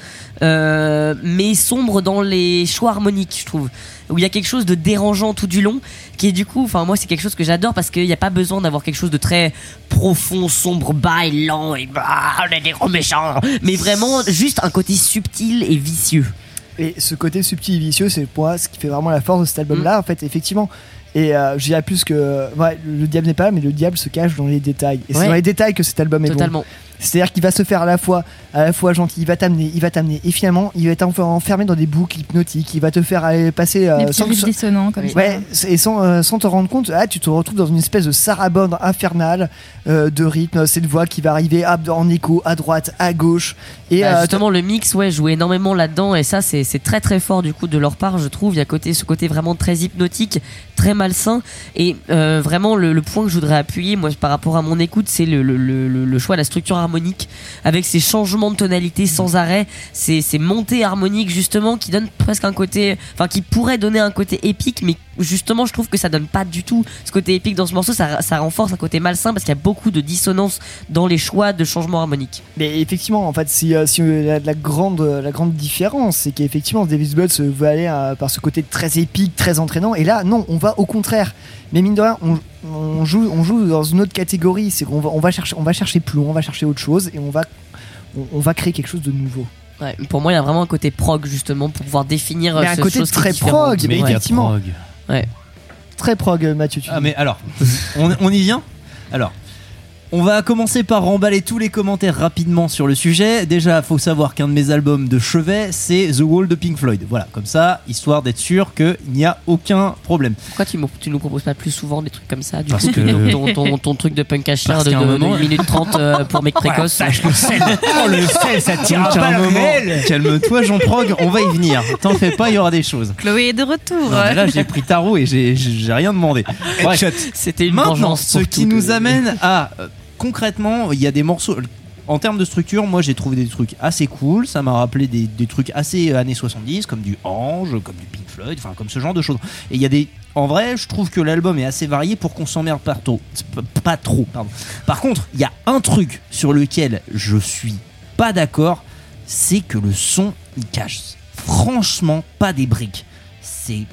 euh, mais sombre dans les choix harmoniques, je trouve, où il y a quelque chose de dérangeant tout du long, qui est du coup, enfin moi c'est quelque chose que j'adore parce qu'il n'y a pas besoin d'avoir quelque chose de très profond, sombre, bas et lent et bah, on est des gros méchants, mais vraiment juste un côté subtil et vicieux. Et ce côté subtil et vicieux, c'est pour moi ce qui fait vraiment la force de cet album-là, en fait, effectivement. Et euh, je dirais plus que ouais, le diable n'est pas là, mais le diable se cache dans les détails. Et c'est dans les détails que cet album est Totalement. bon. C'est-à-dire qu'il va se faire à la fois, à la fois gentil, il va t'amener, il va t'amener, et finalement, il va enfermé dans des boucles hypnotiques. Il va te faire aller passer euh, sans, dissonants comme ça. Ouais, et sans, euh, sans te rendre compte, ah, tu te retrouves dans une espèce de sarabande infernale euh, de rythme, cette voix qui va arriver en écho à droite, à gauche. Et Bah, euh, justement, le mix, ouais, joue énormément là-dedans, et ça, c'est c'est très très fort du coup de leur part, je trouve. Il y a côté, ce côté vraiment très hypnotique, très malsain, et euh, vraiment le, le point que je voudrais appuyer, moi, par rapport à mon écoute, c'est le, le, le, le- le choix de la structure harmonique, avec ces changements de tonalité sans arrêt, ces, ces montées harmoniques justement qui donnent presque un côté, enfin qui pourraient donner un côté épique, mais justement, je trouve que ça donne pas du tout ce côté épique dans ce morceau. Ça, renforce un côté malsain parce qu'il y a beaucoup de dissonance dans les choix de changements harmoniques. Mais effectivement, en fait, si, euh, euh, la, la grande, euh, la grande différence, c'est qu'effectivement, Davis se veut aller par ce côté très épique, très entraînant, et là, non, on va au contraire. Mais mine de rien, on, on joue, on joue dans une autre catégorie. C'est qu'on va, on va chercher, on va chercher plus loin, on va chercher autre chose, et on va, on, on va créer quelque chose de nouveau. Ouais, pour moi, il y a vraiment un côté prog justement pour pouvoir définir Mais euh, un ce côté très prog, mais Ouais. effectivement. Ouais. Très prog, Mathieu. Tu Ah mais alors, on, on y vient? Alors, on va commencer par remballer tous les commentaires rapidement sur le sujet. Déjà, faut savoir qu'un de mes albums de chevet, c'est The Wall de Pink Floyd. Voilà, comme ça, histoire d'être sûr qu'il n'y a aucun problème. Pourquoi tu, tu nous proposes pas plus souvent des trucs comme ça du Parce coup, que- ton, ton, ton truc de punk à chien Parce de, qu'à un de, moment- de 1 minute 30 euh, pour mec précoce Sache le sel Oh le sel, ça tire à un moment-. Calme-toi Jean Prog, on va y venir. T'en fais pas, il y aura des choses. Chloé est de retour. Non, là, j'ai pris tarot et j'ai- rien demandé. C'était une Maintenant, vengeance ce qui tout, nous amène à euh, concrètement, il y a des morceaux. En termes de structure, moi j'ai trouvé des trucs assez cool. Ça m'a rappelé des, trucs assez euh, années 70, comme du Ange, comme du Pink Floyd, enfin comme ce genre de choses. Et il y a des. En vrai, je trouve que l'album est assez varié pour qu'on s'emmerde pas trop. Pas trop, pardon. Par contre, il y a un truc sur lequel je suis pas d'accord, c'est que le son il cache franchement pas des briques. C'est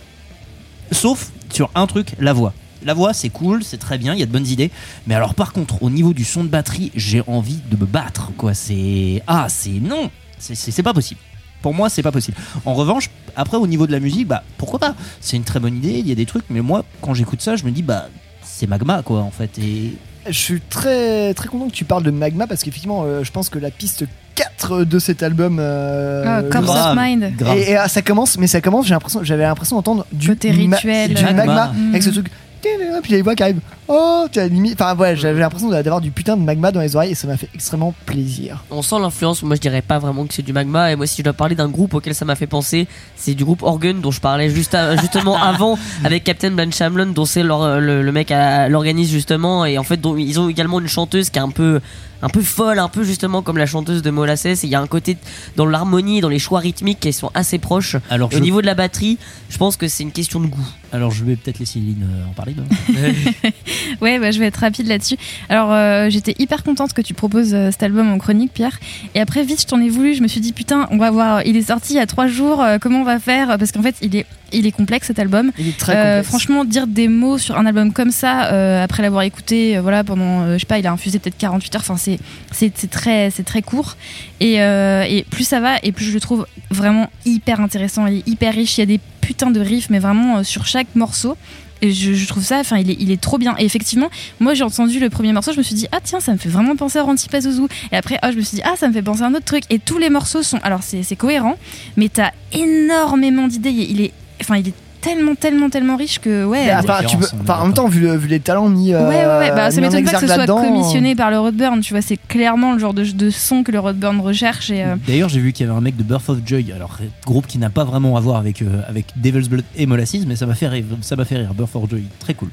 Sauf sur un truc, la voix. La voix, c'est cool, c'est très bien, il y a de bonnes idées. Mais alors, par contre, au niveau du son de batterie, j'ai envie de me battre, quoi. C'est. Ah, c'est. Non C'est- pas possible. Pour moi, c'est pas possible. En revanche, après, au niveau de la musique, bah, pourquoi pas? C'est une très bonne idée, il y a des trucs, mais moi, quand j'écoute ça, je me dis, bah, c'est magma, quoi, en fait. Et. Je suis très très content que tu parles de Magma parce qu'effectivement, euh, je pense que la piste 4 de cet album. euh, Ah, Corpse of. Mind. Grave. Et, et, ah, ça commence, mais ça commence. J'ai l'impression, j'avais l'impression d'entendre du Côté ma- rituel. du magma, Magma. avec ce Mm. truc. Puis il y a les voix qui arrivent. Oh, tu as limite. Enfin, ouais, j'avais l'impression d'avoir du putain de magma dans les oreilles et ça m'a fait extrêmement plaisir. On sent l'influence, moi je dirais pas vraiment que c'est du magma. Et moi, si je dois parler d'un groupe auquel ça m'a fait penser, c'est du groupe Organ dont je parlais juste à- justement avant avec Captain Ben Shamlin, dont c'est leur- le, le mec à l'organise justement. Et en fait, dont ils ont également une chanteuse qui est un peu un peu folle, un peu justement comme la chanteuse de Molasses. Et il y a un côté dans l'harmonie, dans les choix rythmiques qui sont assez proches. Alors, Et Au je- niveau de la batterie, je pense que c'est une question de goût. Alors je vais peut-être laisser Lynn euh, en parler. non Ouais, bah, je vais être rapide là-dessus. Alors, euh, j'étais hyper contente que tu proposes euh, cet album en chronique, Pierre. Et après, vite, je t'en ai voulu. Je me suis dit, putain, on va voir. Il est sorti il y a trois jours. euh, comment on va faire? Parce qu'en fait, il est, il est complexe cet album. Il est très Euh, complexe. franchement, dire des mots sur un album comme ça, euh, après l'avoir écouté, euh, voilà, pendant, euh, je sais pas, il a infusé peut-être 48 heures. Enfin, c'est, c'est, c'est très, c'est très court. Et, euh, et plus ça va, et plus je le trouve vraiment hyper intéressant. Il est hyper riche. Il y a des putains de riffs, mais vraiment euh, sur chaque morceau. Et je, trouve ça, enfin, il est, trop bien. Et effectivement, moi, j'ai entendu le premier morceau, je me suis dit, ah tiens, ça me fait vraiment penser à Ranti Pazuzu. Et après, ah, je me suis dit, ah, ça me fait penser à un autre truc. Et tous les morceaux sont, alors c'est cohérent, mais t'as énormément d'idées. Il est, enfin, il est tellement, tellement, tellement riche que, ouais. Mais, euh, enfin, tu peux- en même temps, vu, le- vu les talents mis, euh, Ouais, ouais, ouais. Bah, ça m'étonne pas que ce soit commissionné par le Rodburn. Tu vois, c'est clairement le genre de, de son que le Rodburn recherche. Et, euh, D'ailleurs, j'ai vu qu'il y avait un mec de Birth of Joy, alors groupe qui n'a pas vraiment à voir avec, euh, avec Devil's Blood et Molasses, mais ça m'a fait rire. Ça m'a fait rire. Birth of Joy, très cool.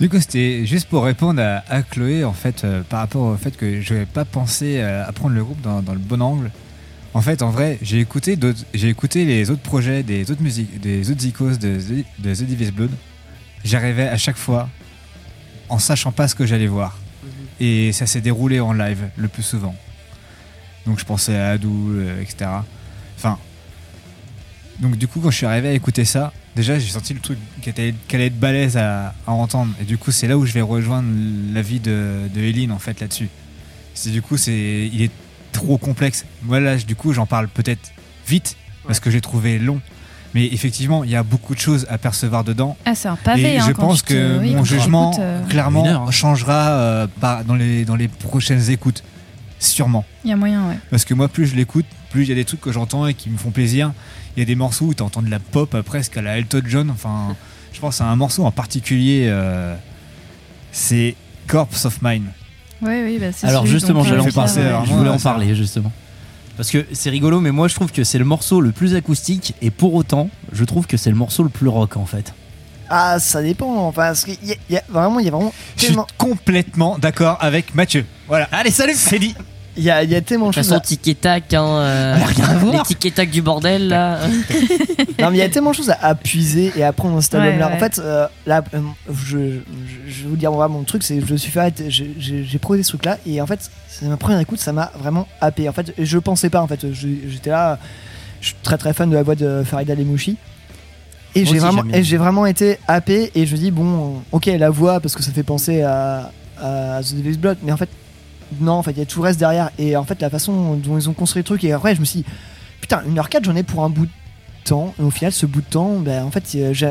Du coup, c'était juste pour répondre à, à Chloé, en fait, euh, par rapport au fait que je n'avais pas pensé euh, à prendre le groupe dans, dans le bon angle. En fait, en vrai, j'ai écouté, d'autres- j'ai écouté les autres projets des autres musiques, des autres icônes de, The- de The Devil's Blood. J'arrivais à chaque fois en sachant pas ce que j'allais voir. Et ça s'est déroulé en live le plus souvent. Donc je pensais à Adou, euh, etc. Enfin. Donc du coup, quand je suis arrivé à écouter ça, déjà j'ai senti le truc qui allait, être balèze à, à entendre. Et du coup, c'est là où je vais rejoindre l'avis de, de Eline en fait là-dessus. C'est du coup, c'est, il est trop complexe. Moi là, du coup, j'en parle peut-être vite parce que j'ai trouvé long. Mais effectivement, il y a beaucoup de choses à percevoir dedans. Ah, c'est un pavé, Et hein, je pense que oui, mon jugement, euh, clairement, heure, hein. changera euh, par- dans, les, dans les prochaines écoutes. Sûrement. Il y a moyen, ouais. Parce que moi, plus je l'écoute, plus il y a des trucs que j'entends et qui me font plaisir. Il y a des morceaux où tu entends de la pop euh, presque à la Elton John. Enfin, je pense à un morceau en particulier. euh, c'est Corpse of Mine. Ouais, oui, bah, c'est Alors celui justement, j'allais en parler. ouais. Je voulais en ça. parler justement. Parce que c'est rigolo, mais moi je trouve que c'est le morceau le plus acoustique et pour autant, je trouve que c'est le morceau le plus rock en fait. Ah, ça dépend. Enfin, parce qu'il y, y a vraiment, il y a vraiment Je suis complètement d'accord avec Mathieu. Voilà. Allez, salut C'est dit. Il y a, il y a tellement de De toute choses. façon, à- tic et tac, hein, euh, à voir. les tic et tac du bordel là. Non, mais il y a tellement de choses à appuiser et à prendre dans cet Ouais, album-là. ouais. En fait, euh, là, euh, je, je, vais vous dire, mon truc, c'est que je me suis fait arrêter- j'ai- proposé ce truc-là et en fait, c'est ma première écoute, ça m'a vraiment happé. En fait, je pensais pas, en fait, j'étais là, je suis très très fan de la voix de Farida Lemouchi. Et j'ai vraiment, j'ai vraiment été happé et je me dis, bon, ok, la voix, parce que ça fait penser à, à The Devil's Blood, mais en fait, non, en fait, il y a tout le reste derrière. Et en fait, la façon dont ils ont construit le truc, et après, je me suis dit, putain, 1h04, j'en ai pour un bout temps. Et au final, ce bout de temps, ben, en fait,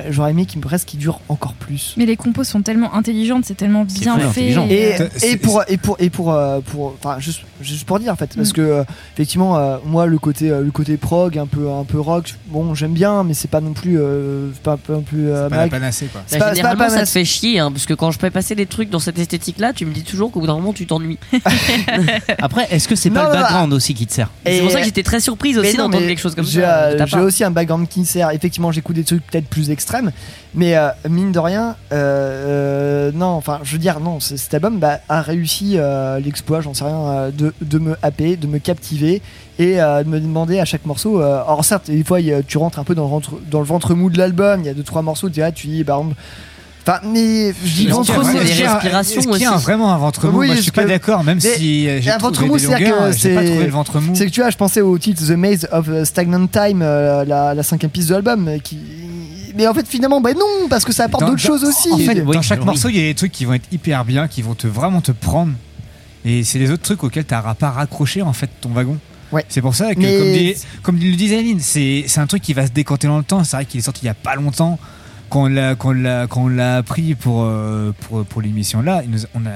j'aurais aimé qu'il me reste qu'il dure encore plus. Mais les compos sont tellement intelligentes, c'est tellement bien fait. intelligent. Et, et pour et pour et pour euh, pour enfin juste juste pour dire en fait parce Mm. que euh, effectivement euh, moi le côté euh, le côté prog un peu un peu rock bon j'aime bien mais c'est pas non plus euh, c'est pas, pas non plus euh, Pas la panacée, quoi. c'est Bah, pas- c'est pas- généralement, pas ça te fait chier, hein, parce que quand je peux passer des trucs dans cette esthétique-là, tu me dis toujours qu'au bout d'un moment, tu t'ennuies. Après, est-ce que c'est Non, pas le non, non, background aussi qui te sert? C'est pour ça que j'étais très surprise aussi d'entendre quelque chose comme ça. J'ai aussi un background qui sert. Effectivement, j'écoute des trucs peut-être plus extrêmes, mais euh, mine de rien, euh, euh, non. Enfin, je veux dire, non. Cet album bah, a réussi l'exploit, j'en sais rien, de, de me happer, de me captiver et de me demander à chaque morceau. alors certes, des fois, tu rentres un peu dans le ventre, dans le ventre mou de l'album. Il y a deux trois morceaux, tu dis, bah, on- Enfin, mais je entre c'est des y a- respirations Est-ce qu'il y a aussi. vraiment un ventre mou Oui, Moi, je suis pas d'accord, même si euh, j'ai un ventre mou, des c'est-à-dire longueurs, que pas c'est- trouvé le ventre mou. C'est que tu vois, je pensais au titre The Maze of euh, Stagnant Time, euh, la, la cinquième piste de l'album, euh, qui. Mais en fait, finalement, bah non, parce que ça apporte d'autres choses aussi. En fait, Oui, dans chaque oui. morceau, il y a des trucs qui vont être hyper bien, qui vont te vraiment te prendre. Et c'est les autres trucs auxquels tu n'auras pas raccroché en fait ton wagon. Ouais. C'est pour ça que, Mais- comme, dit- comme le disait Aline, c'est c'est un truc qui va se décanter dans le temps. C'est vrai qu'il est sorti il y a pas longtemps. Quand on l'a quand on l'a- quand on l'a appris pour, euh, pour, pour l'émission là, il nous- on n'a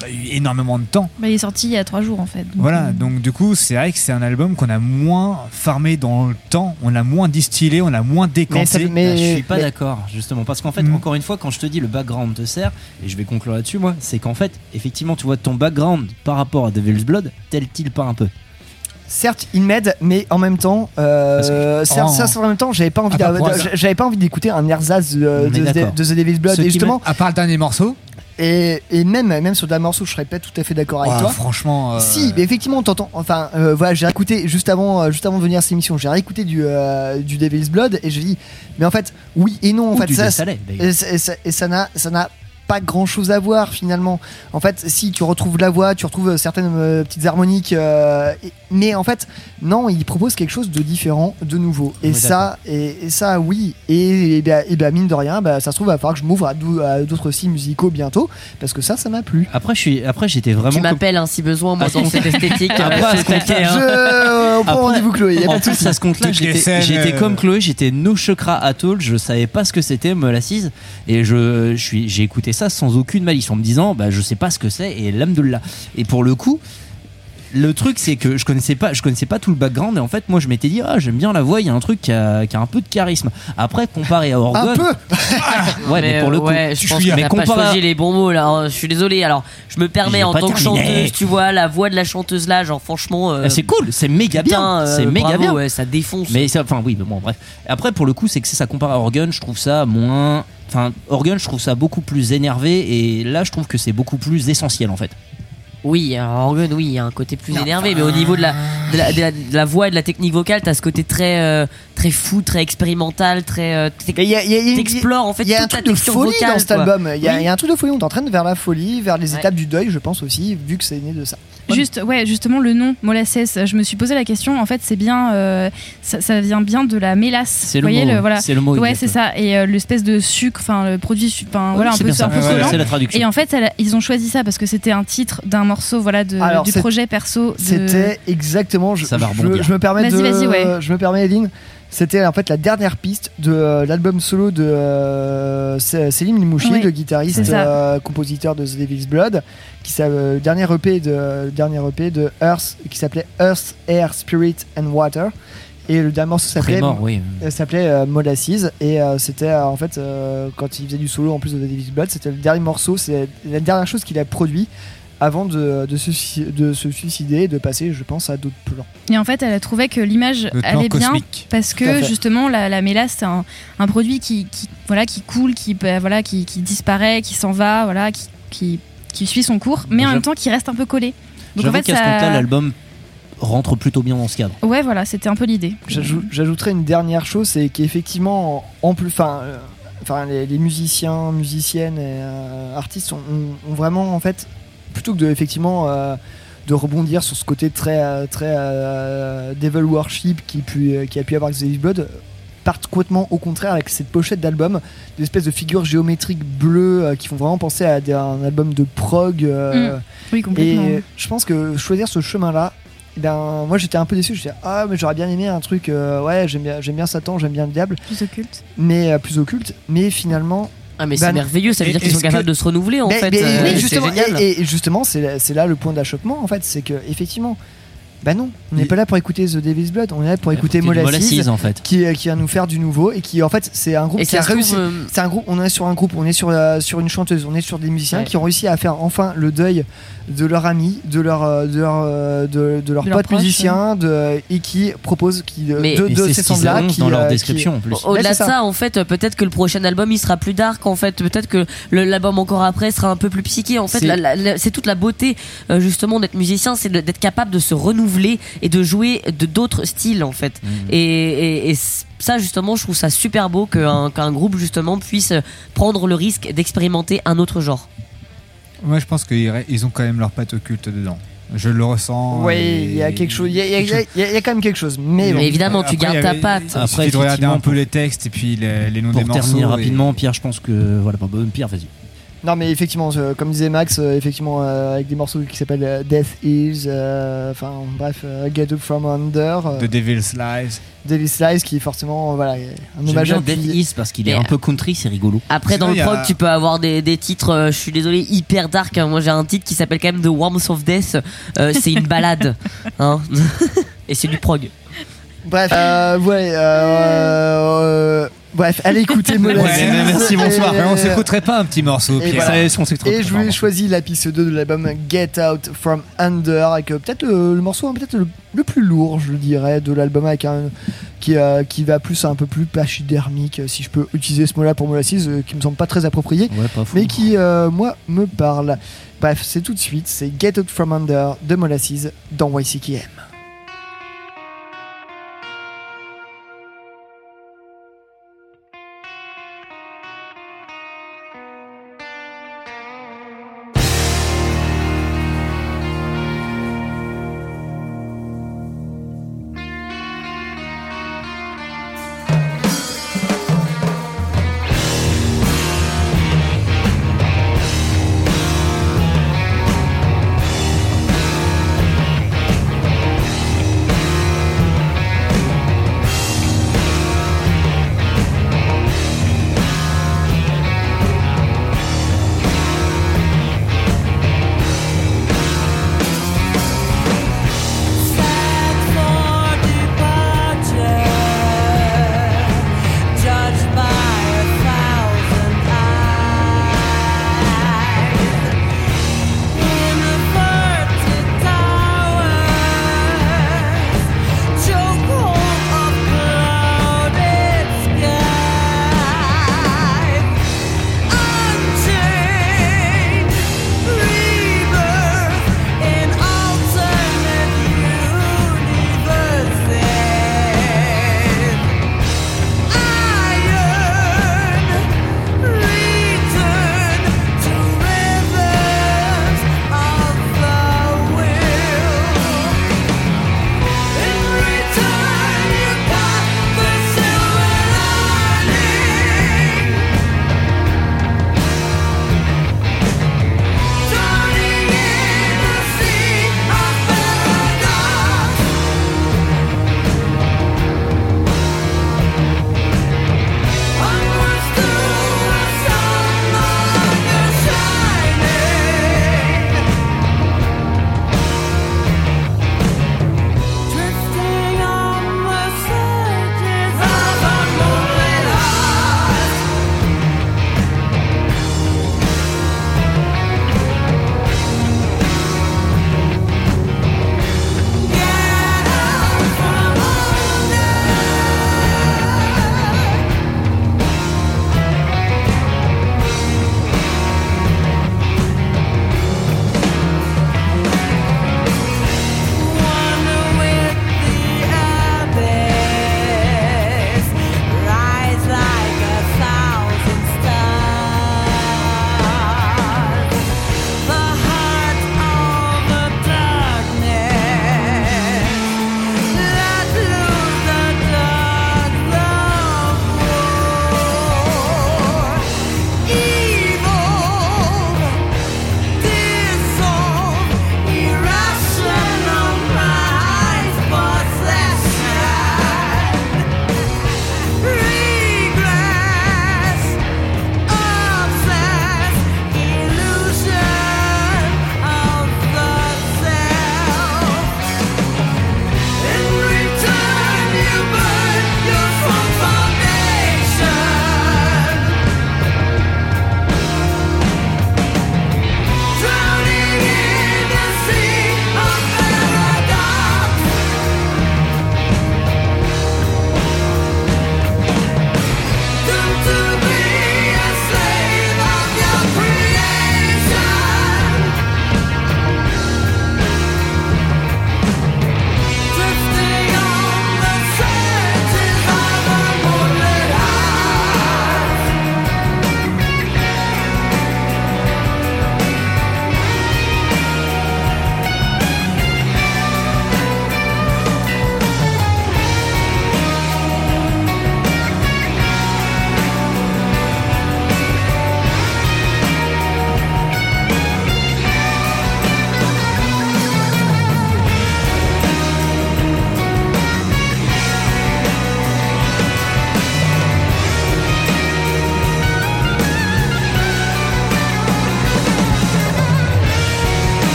pas eu énormément de temps. bah, il est sorti il y a trois jours en fait. donc, Voilà, euh, donc du coup, c'est vrai que c'est un album qu'on a moins farmé dans le temps, on l'a moins distillé, on l'a moins décanté. ça- mais- Ah, je suis pas mais- d'accord, justement. Parce qu'en fait, Mm. encore une fois, quand je te dis le background te sert, et je vais conclure là-dessus, moi, c'est qu'en fait, effectivement, tu vois ton background par rapport à Devil's Blood, tel-il pas un peu? Certes, il m'aide, mais en même temps, euh, Parce que- certes, Oh. certes, en même temps, j'avais pas envie, Ah, bah, j'avais pas envie d'écouter un ersatz de, est de, The Devil's Blood. Et justement, à part le dernier morceau, Et, et même, même sur des morceaux, je serais pas tout à fait d'accord avec Ah, toi. franchement. euh, Si, mais effectivement, on t'entend. Enfin, euh, voilà, j'ai écouté juste avant, euh, juste avant de venir à cette émission, j'ai réécouté du, euh, du Devil's Blood et j'ai dit, mais en fait, oui et non, en Ou fait, du ça, et, ça- et ça- et ça n'a, ça n'a pas grand chose à voir finalement. En fait, si tu retrouves la voix, tu retrouves certaines euh, petites harmoniques, euh, et- mais en fait, non, il propose quelque chose de différent, de nouveau. Et ça, et, et ça, oui. Et, et, ben- et ben, mine de rien, bah, ça se trouve, il va falloir que je m'ouvre à, d'autres styles musicaux bientôt, parce que ça, ça m'a plu. Après, je suis, après, j'étais vraiment. Tu comme- m'appelles hein, si besoin, moi, Attends. dans cette esthétique. Après, euh, t'inquiète, hein. Je, on prend Après, rendez-vous, Chloé, y a pas en plus, souci. à ce compte-là, Toutes les j'étais euh, comme Chloé, j'étais no chakra atoll, je savais pas ce que c'était Molasses et je, je suis, j'ai écouté sans aucune malice en me disant, bah je sais pas ce que c'est et l'hamdoulilah. Et pour le coup, le truc c'est que je connaissais pas, je connaissais pas tout le background et en fait moi je m'étais dit ah j'aime bien la voix, il y a un truc qui a, qui a un peu de charisme. Après comparé à Orgon, Un peu ouais mais, pour le coup, ouais, je pense mais t'as pas à- choisi les bons mots là. hein. Je suis désolé. Alors, je me permets en tant que chanteuse, tu vois, la voix de la chanteuse là, genre franchement. euh, Ah, c'est cool, c'est méga putain, bien, euh, c'est méga bravo, bien. ouais, ça défonce. Mais ça, enfin oui, mais bon bref. Après pour le coup, c'est que c'est ça comparé à Organ, je trouve ça moins. Enfin, Organ, je trouve ça beaucoup plus énervé et là, je trouve que c'est beaucoup plus essentiel en fait. Oui, Organ, oui, il y a un côté plus énervé, mais au niveau de la, de la, de la- de la voix et de la technique vocale, t'as ce côté très, euh, très fou, très expérimental, très. euh, T'explores en fait il y a un la truc de folie vocale, dans cet quoi. album. Il y, a, Oui. il y a un truc de folie. On t'entraîne vers la folie, vers les Ouais. étapes du deuil, je pense aussi, vu que c'est né de ça. Juste, ouais, justement, le nom Molasses, je me suis posé la question. En fait, c'est bien, euh, ça, ça vient bien de la mélasse. C'est le voyez, mot, voilà. c'est le mot Ouais, c'est ça. Et euh, l'espèce de sucre, enfin, le produit, enfin, voilà, un peu, ça. un peu Ouais, collant. c'est la traduction. Et en fait, elle- ils ont choisi ça parce que c'était un titre d'un morceau, voilà, de, Alors, du projet perso. de- C'était exactement. Je, Ça va je- me permets de. vas-y, ouais. Je me permets, Eline. C'était en fait la dernière piste de euh, l'album solo de euh, Céline Limouchi, Oui, le guitariste, euh, compositeur de The Devil's Blood, qui euh, dernier EP de dernier EP de Earth, qui s'appelait Earth, Air, Spirit and Water. Et le dernier morceau s'appelait oui. Elle s'appelait euh, Molasses et euh, c'était euh, en fait euh, quand il faisait du solo en plus de The Devil's Blood, c'était le dernier morceau, c'est la dernière chose qu'il a produit avant de, de, se, de se suicider et de passer, je pense, à d'autres plans. Et en fait, elle a trouvé que l'image allait bien cosmique. parce que justement la, la mélasse c'est un, un produit qui, qui voilà qui coule, qui bah, voilà qui, qui disparaît, qui s'en va, voilà qui, qui, qui suit son cours, mais en même temps qui reste un peu collé. Donc en J'avoue fait, qu'à ce ça- compte-là, l'album rentre plutôt bien dans ce cadre. ouais voilà, c'était un peu l'idée. J'ajou- J'ajouterais une dernière chose, c'est qu'effectivement, en plus, enfin, euh, enfin, les, les musiciens, musiciennes et euh, artistes ont, ont- ont vraiment, en fait, plutôt que de effectivement euh, de rebondir sur ce côté très, euh, très euh, devil worship qui, pu, qui a pu avoir avec The Evil Blood, partent complètement au contraire avec cette pochette d'album, des espèces de figures géométriques bleues euh, qui font vraiment penser à des- un album de prog. euh, Mm. Oui complètement. et je pense que choisir ce chemin-là, eh ben, moi j'étais un peu déçu. Je disais, ah, mais j'aurais bien aimé un truc, euh, ouais, j'aime bien, j'aime bien Satan, j'aime bien le diable, Plus occulte. mais plus occulte. Mais finalement. Ah, mais c'est merveilleux, ça veut dire qu'ils sont capables de se renouveler en fait. euh, oui, justement, et, justement, c'est là, c'est là le point d'achoppement en fait, c'est que effectivement. Bah non, on n'est pas là pour écouter The Devil's Blood, on est là pour écouter écouter Molasses, en fait. qui, euh, qui va nous faire du nouveau et qui en fait c'est un groupe Et qui a réussi. euh, C'est un groupe, on est sur un groupe, on est sur euh, sur une chanteuse, on est sur des musiciens Ouais. qui ont réussi à faire enfin le deuil de leur ami, de leur euh, de leur de, de leur De pote musicien, de, et qui propose qui de, Mais- de, ces ce qui, dans leur euh, qui- description en plus. Au-delà de ça. ça. en fait, peut-être que le prochain album il sera plus dark. En fait, peut-être que le- l'album encore après sera un peu plus psyché. En fait, C'est- la- la- la- c'est toute la beauté justement d'être musicien, c'est d'être capable de se renouveler et de jouer de d'autres styles en fait. Mmh. Et, et- et c- ça justement, je trouve ça super beau qu'un qu'un groupe justement puisse prendre le risque d'expérimenter un autre genre. Moi, je pense qu'ils ont quand même leur patte occulte dedans. Je le ressens. Oui, il y a quelque chose, il y a, il y a- il y il y a quand même quelque chose, mais, Mais bon. évidemment, tu gardes il ta patte. Il Après, suffit de regarder un peu pour- les textes et puis les, les noms Pour des morceaux. terminer et- rapidement, Pierre, je pense que voilà, pas bonne Pierre, vas-y. Non mais effectivement, euh, comme disait Max, euh, effectivement euh, avec des morceaux qui s'appellent euh, Death Is, euh, enfin bref, euh, Get Up From Under, euh, The Devil's Lies. Daily Slice qui est forcément euh, voilà un J'aime hommage bien à Death Is parce qu'il est un peu country, c'est rigolo. Après, dans le a- prog, tu peux avoir des, des titres, euh, je suis désolé, hyper dark. hein. Moi, j'ai un titre qui s'appelle quand même The Warmth of Death. Euh, c'est une balade. hein. Et c'est du prog. Bref, euh, ouais, euh, euh, Bref, allez écouter Molasses. merci, bonsoir. Et- on s'écouterait pas un petit morceau. Et, on je lui ai choisi la piste 2 de l'album Get Out From Under avec euh, peut-être le, le morceau hein, peut-être le, le plus lourd je dirais de l'album avec un qui, euh, qui va plus un peu plus pachydermique si je peux utiliser ce mot-là pour Molasses euh, qui me semble pas très approprié Ouais, pas fou. mais qui euh, moi me parle. Bref, c'est tout de suite, c'est Get Out From Under de Molasses dans YCKM.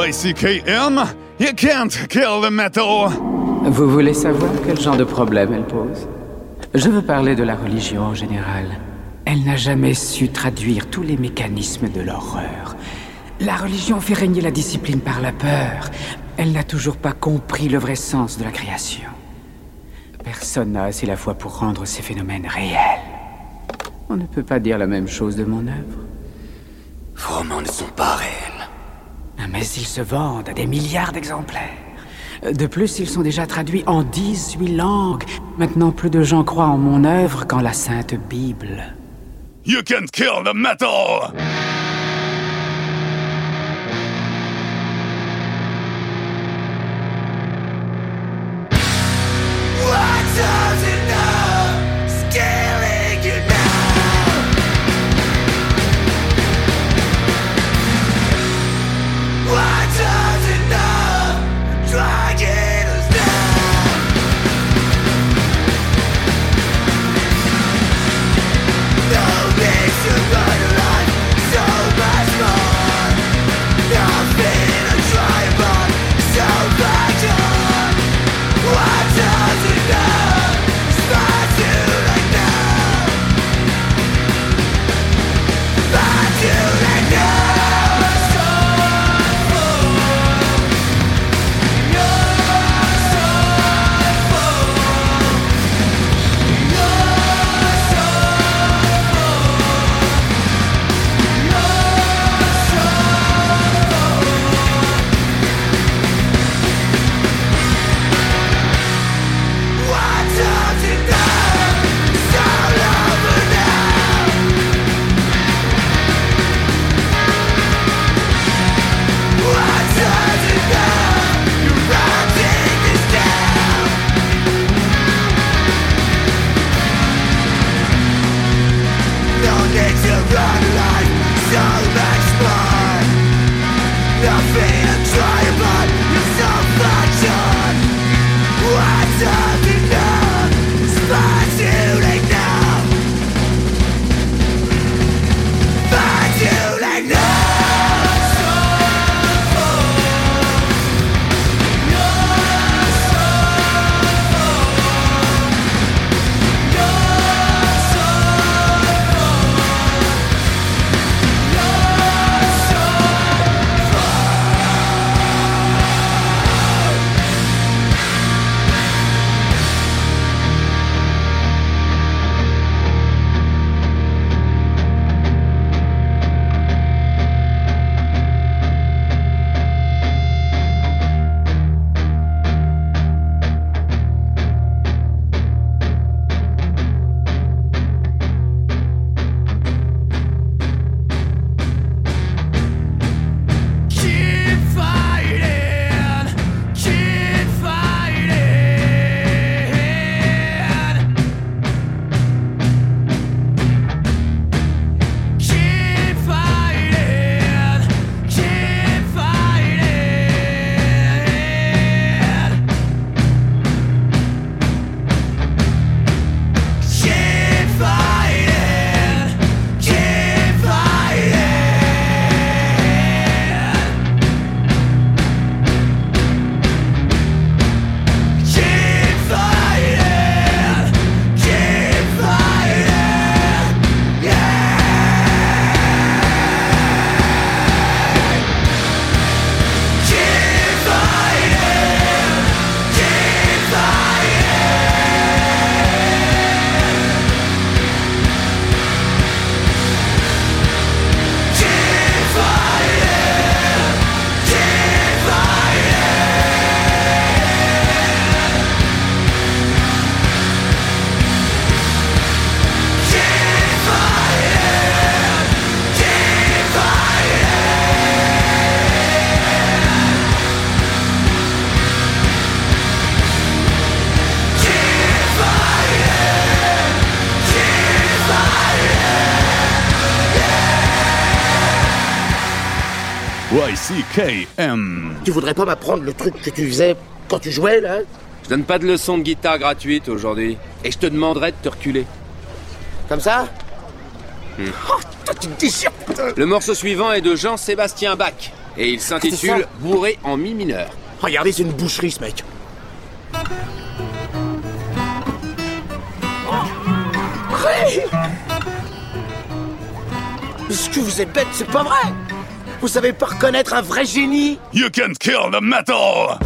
YCKM, you can't kill the metal. Vous voulez savoir quel genre de problème elle pose? Je veux parler de la religion en général. Elle n'a jamais su traduire tous les mécanismes de l'horreur. La religion fait régner la discipline par la peur. Elle n'a toujours pas compris le vrai sens de la création. Personne n'a assez la foi pour rendre ces phénomènes réels. On ne peut pas dire la même chose de mon œuvre. Vos romans ne sont pas réels. Mais ils se vendent à des milliards d'exemplaires. De plus, ils sont déjà traduits en 18 langues. Maintenant, plus de gens croient en mon œuvre qu'en la Sainte Bible. You kill the metal. Tu voudrais pas m'apprendre le truc que tu faisais quand tu jouais, là? Je donne pas de leçons de guitare gratuite aujourd'hui. Et je te demanderai de te reculer. Comme ça? Hmm. Oh, toi, tu te déchires, putain Le morceau suivant est de Jean-Sébastien Bach. Et il s'intitule Bourré en mi mineur. Regardez, c'est une boucherie, ce mec. Ray Est-ce que vous êtes bête C'est pas vrai Vous savez pas reconnaître un vrai génie? You can't kill the metal!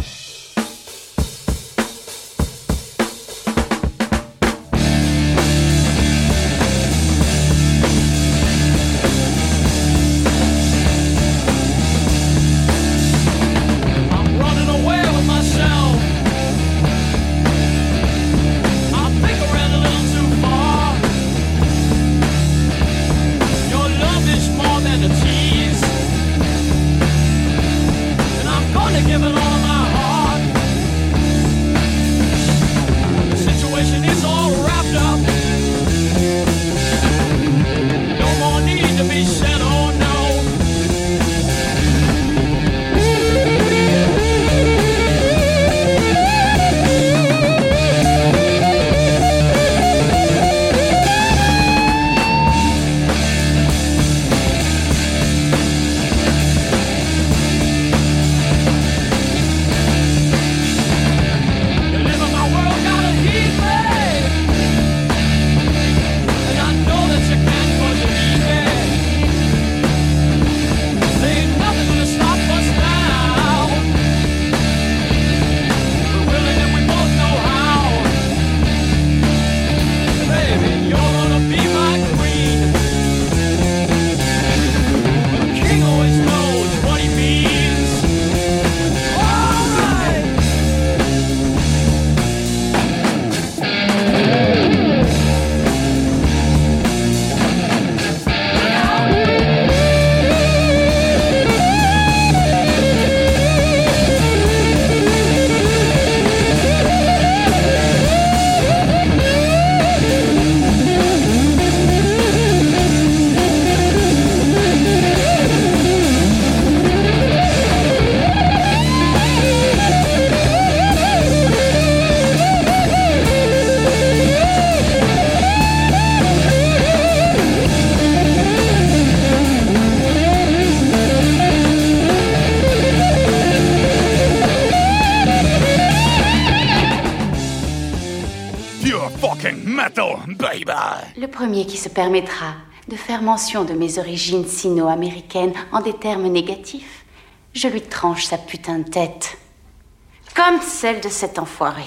Permettra de faire mention de mes origines sino-américaines en des termes négatifs, je lui tranche sa putain de tête. Comme celle de cet enfoiré.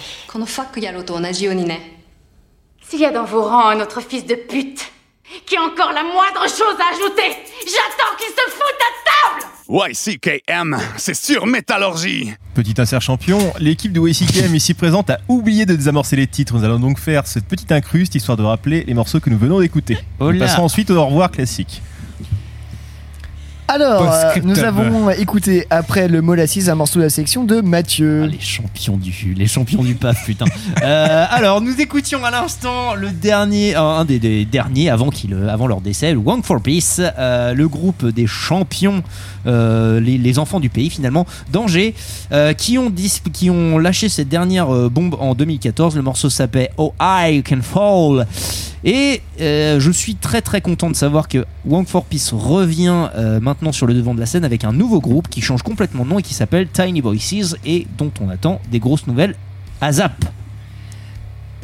S'il y a dans vos rangs un autre fils de pute qui a encore la moindre chose à ajouter, j'attends qu'il se foute à YCKM, c'est sur Métallurgie! Petit insert champion, l'équipe de WCKM ici présente a oublié de désamorcer les titres. Nous allons donc faire cette petite incruste histoire de rappeler les morceaux que nous venons d'écouter. Nous passons ensuite au au revoir classique. Alors, euh, nous avons écouté après le Molasses un morceau de la section de Mathieu. Les champions du, les champions du PAF, putain. Euh, alors, nous écoutions à l'instant le dernier, un des, des derniers avant, qu'il, avant leur décès, le One for Peace, euh, le groupe des champions, euh, les, les enfants du pays finalement, d'Angers, euh, qui, ont dis- qui ont lâché cette dernière euh, bombe en 2014. Le morceau s'appelle Oh I Can Fall. Et euh, je suis très très content de savoir que One for Peace revient euh, maintenant sur le devant de la scène avec un nouveau groupe qui change complètement de nom et qui s'appelle Tiny Voices et dont on attend des grosses nouvelles à Zap.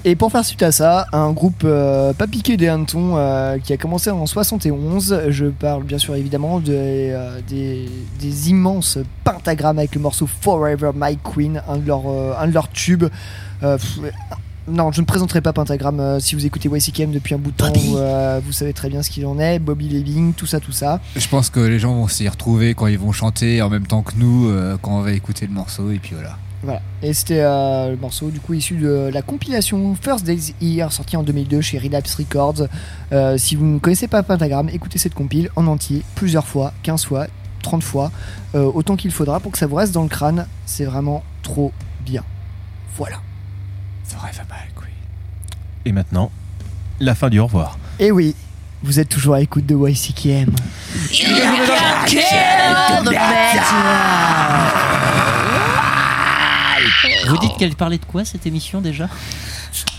Et pour faire suite à ça, un groupe euh, pas piqué des hannetons euh, qui a commencé en 71. Je parle bien sûr évidemment de- euh, des, immenses pentagrammes avec le morceau Forever My Queen, un de leurs tubes. Non, je ne présenterai pas Pentagram euh, si vous écoutez YCKM depuis un bout de temps. euh, vous savez très bien ce qu'il en est. Bobby Leving, tout ça, tout ça. Je pense que les gens vont s'y retrouver quand ils vont chanter en même temps que nous, euh, quand on va écouter le morceau, et puis voilà. Voilà. Et c'était le morceau du coup issu de la compilation First Days Here sortie en 2002 chez Relapse Records. Si vous ne connaissez pas Pentagram, écoutez cette compile en entier plusieurs fois, 15 fois, 30 fois, autant qu'il faudra pour que ça vous reste dans le crâne. C'est vraiment trop bien. Voilà. Et maintenant, la fin du au revoir. Et oui, vous êtes toujours à l'écoute de YCKM. Vous dites qu'elle parlait de quoi cette émission déjà?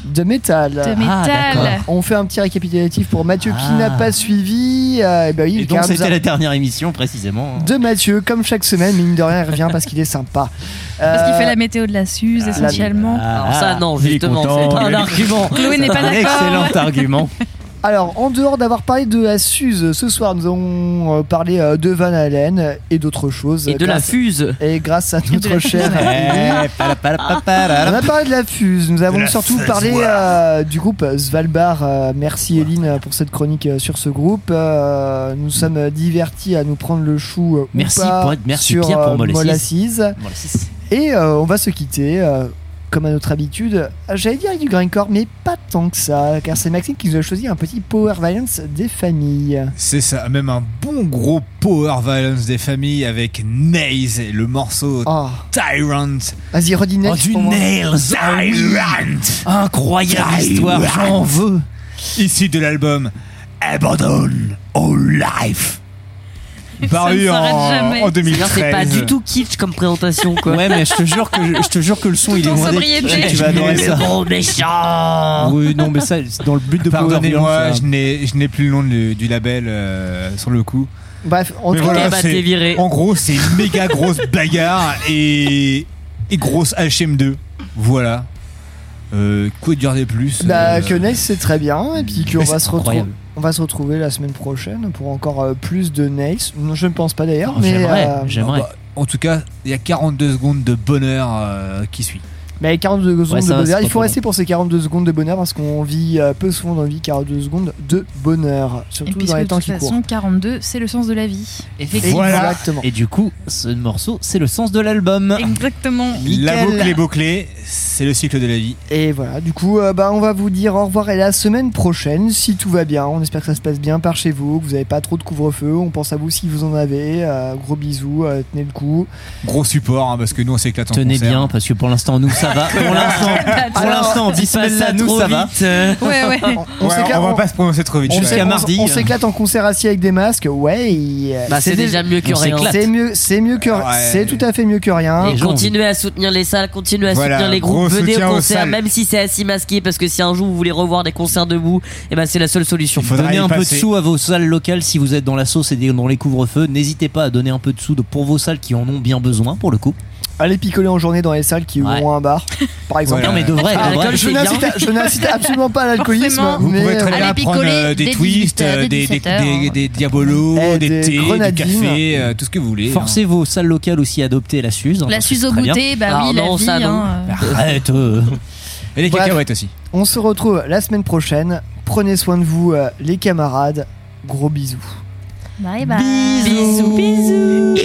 De métal. De métal. d'accord. On fait un petit récapitulatif pour Mathieu qui Ah. n'a pas suivi. Euh, eh ben oui, Et donc car nous c'était la dernière émission précisément. de Mathieu, comme chaque semaine, mais mine de rien, il revient parce qu'il est sympa. Parce qu'il Euh, fait la météo de la Suze essentiellement. Alors ça, non, justement, c'est pas un argument. Chloé n'est pas d'accord. excellent argument. Alors, en dehors d'avoir parlé de la Suze, ce soir, nous avons euh, parlé euh, de Van Halen et d'autres choses. Et de la grâce- fuse. Et grâce à notre chère Eh. On a parlé de la fuse, nous avons surtout parlé euh, du groupe Svalbard. Euh, merci Eline pour cette chronique sur ce groupe. Euh, nous sommes divertis à nous prendre le chou euh, ou Merci pas pour être- merci sur Pierre pour Molassis. Et euh, on va se quitter. Comme à notre habitude, j'allais dire avec du grindcore, mais pas tant que ça, car c'est Maxime qui nous a choisi un petit Power Violence des familles. C'est ça, même un bon gros power violence des familles avec Naze et le morceau Oh, Tyrant. vas-y, redis Oh, Nails du pour moi. Nails. oui. Incroyable histoire, j'en veux. Issu de l'album Abandon All Life. Paru s'arrête en, en C'est 2013. c'est pas du tout kitsch comme présentation, quoi. Ouais, mais je te jure que je, je te jure que le son il est sobriété. Tu vas adorer ça. Bon méchant. Oui, non, mais ça, c'est dans le but de Power Pardonnez-moi, je n'ai je n'ai plus le nom du, du label euh, sur le coup. Bref, en tout cas, voilà, bah, viré. En gros, c'est une méga grosse bagarre et, et grosse HM2. Voilà. Euh, quoi dire de plus bah, euh, que Nails c'est très bien, et puis qu'on va se retrouver. On va se retrouver la semaine prochaine pour encore euh, plus de Nails. Non, Je ne pense pas d'ailleurs, mais, J'aimerais, euh, j'aimerais. bah, en tout cas, il y a 42 secondes de bonheur euh, qui suit. Mais 42 secondes de bonheur. Il faut rester pour ces 42 secondes de bonheur parce qu'on vit euh, peu souvent dans la vie 42 secondes de bonheur, Et surtout puis dans les temps qui courent. façon, 42, c'est le sens de la vie. Voilà. Exactement. Et du coup, ce morceau, c'est le sens de l'album. Exactement. La Nickel. boucle est bouclée, c'est le cycle de la vie. Et voilà, du coup, euh, bah, on va vous dire au revoir et la semaine prochaine, si tout va bien. On espère que ça se passe bien par chez vous, que vous n'avez pas trop de couvre-feu. On pense à vous si vous en avez. Euh, gros bisous, euh, tenez le coup. Gros support, hein, parce que nous on s'éclate en Tenez concert. bien, parce que pour l'instant, nous, ça va. Pour l'instant, pour l'instant, Dis pas Bismillah, ça nous, ça va. vite. Ouais, ouais. On, on Ouais, on va pas se prononcer trop vite. Jusqu'à mardi. On s'éclate en concert assis avec des masques. Ouais, Bah, c'est déjà mieux que rien. C'est mieux, c'est mieux que, Ouais. c'est tout à fait mieux que rien. Et continuez à soutenir les salles, continuez à Voilà, soutenir les groupes, venez au concert, même si c'est assis masqué, parce que si un jour vous voulez revoir des concerts debout, et ben c'est la seule solution. Donnez un peu de sous à vos salles locales si vous êtes dans la sauce et dans les couvre-feux. N'hésitez pas à donner un peu de sous pour vos salles qui en ont bien besoin pour le coup. Allez picoler en journée dans les salles qui Ouais. ont un bar, par exemple. Voilà. Non, mais de vrai, Ah, de vrai. l'alcool, Je n'incite, bien. je n'incite absolument pas à l'alcoolisme, Forcément. Vous mais pouvez très bien prendre euh, des twists, 18, euh, des, des, 17 heures. des, des diabolos, Eh, des, des thés, du café, euh, tout ce que vous voulez. Forcez vos salles locales aussi à adopter la Suze. hein, La Suze au goûter, bah Ah, oui, non, la vie. ça, non. hein. Arrête. euh. Et les Bref. cacahuètes aussi. on se retrouve la semaine prochaine. Prenez soin de vous, euh, les camarades. Gros bisous. Bye bye. Bisous, bisous.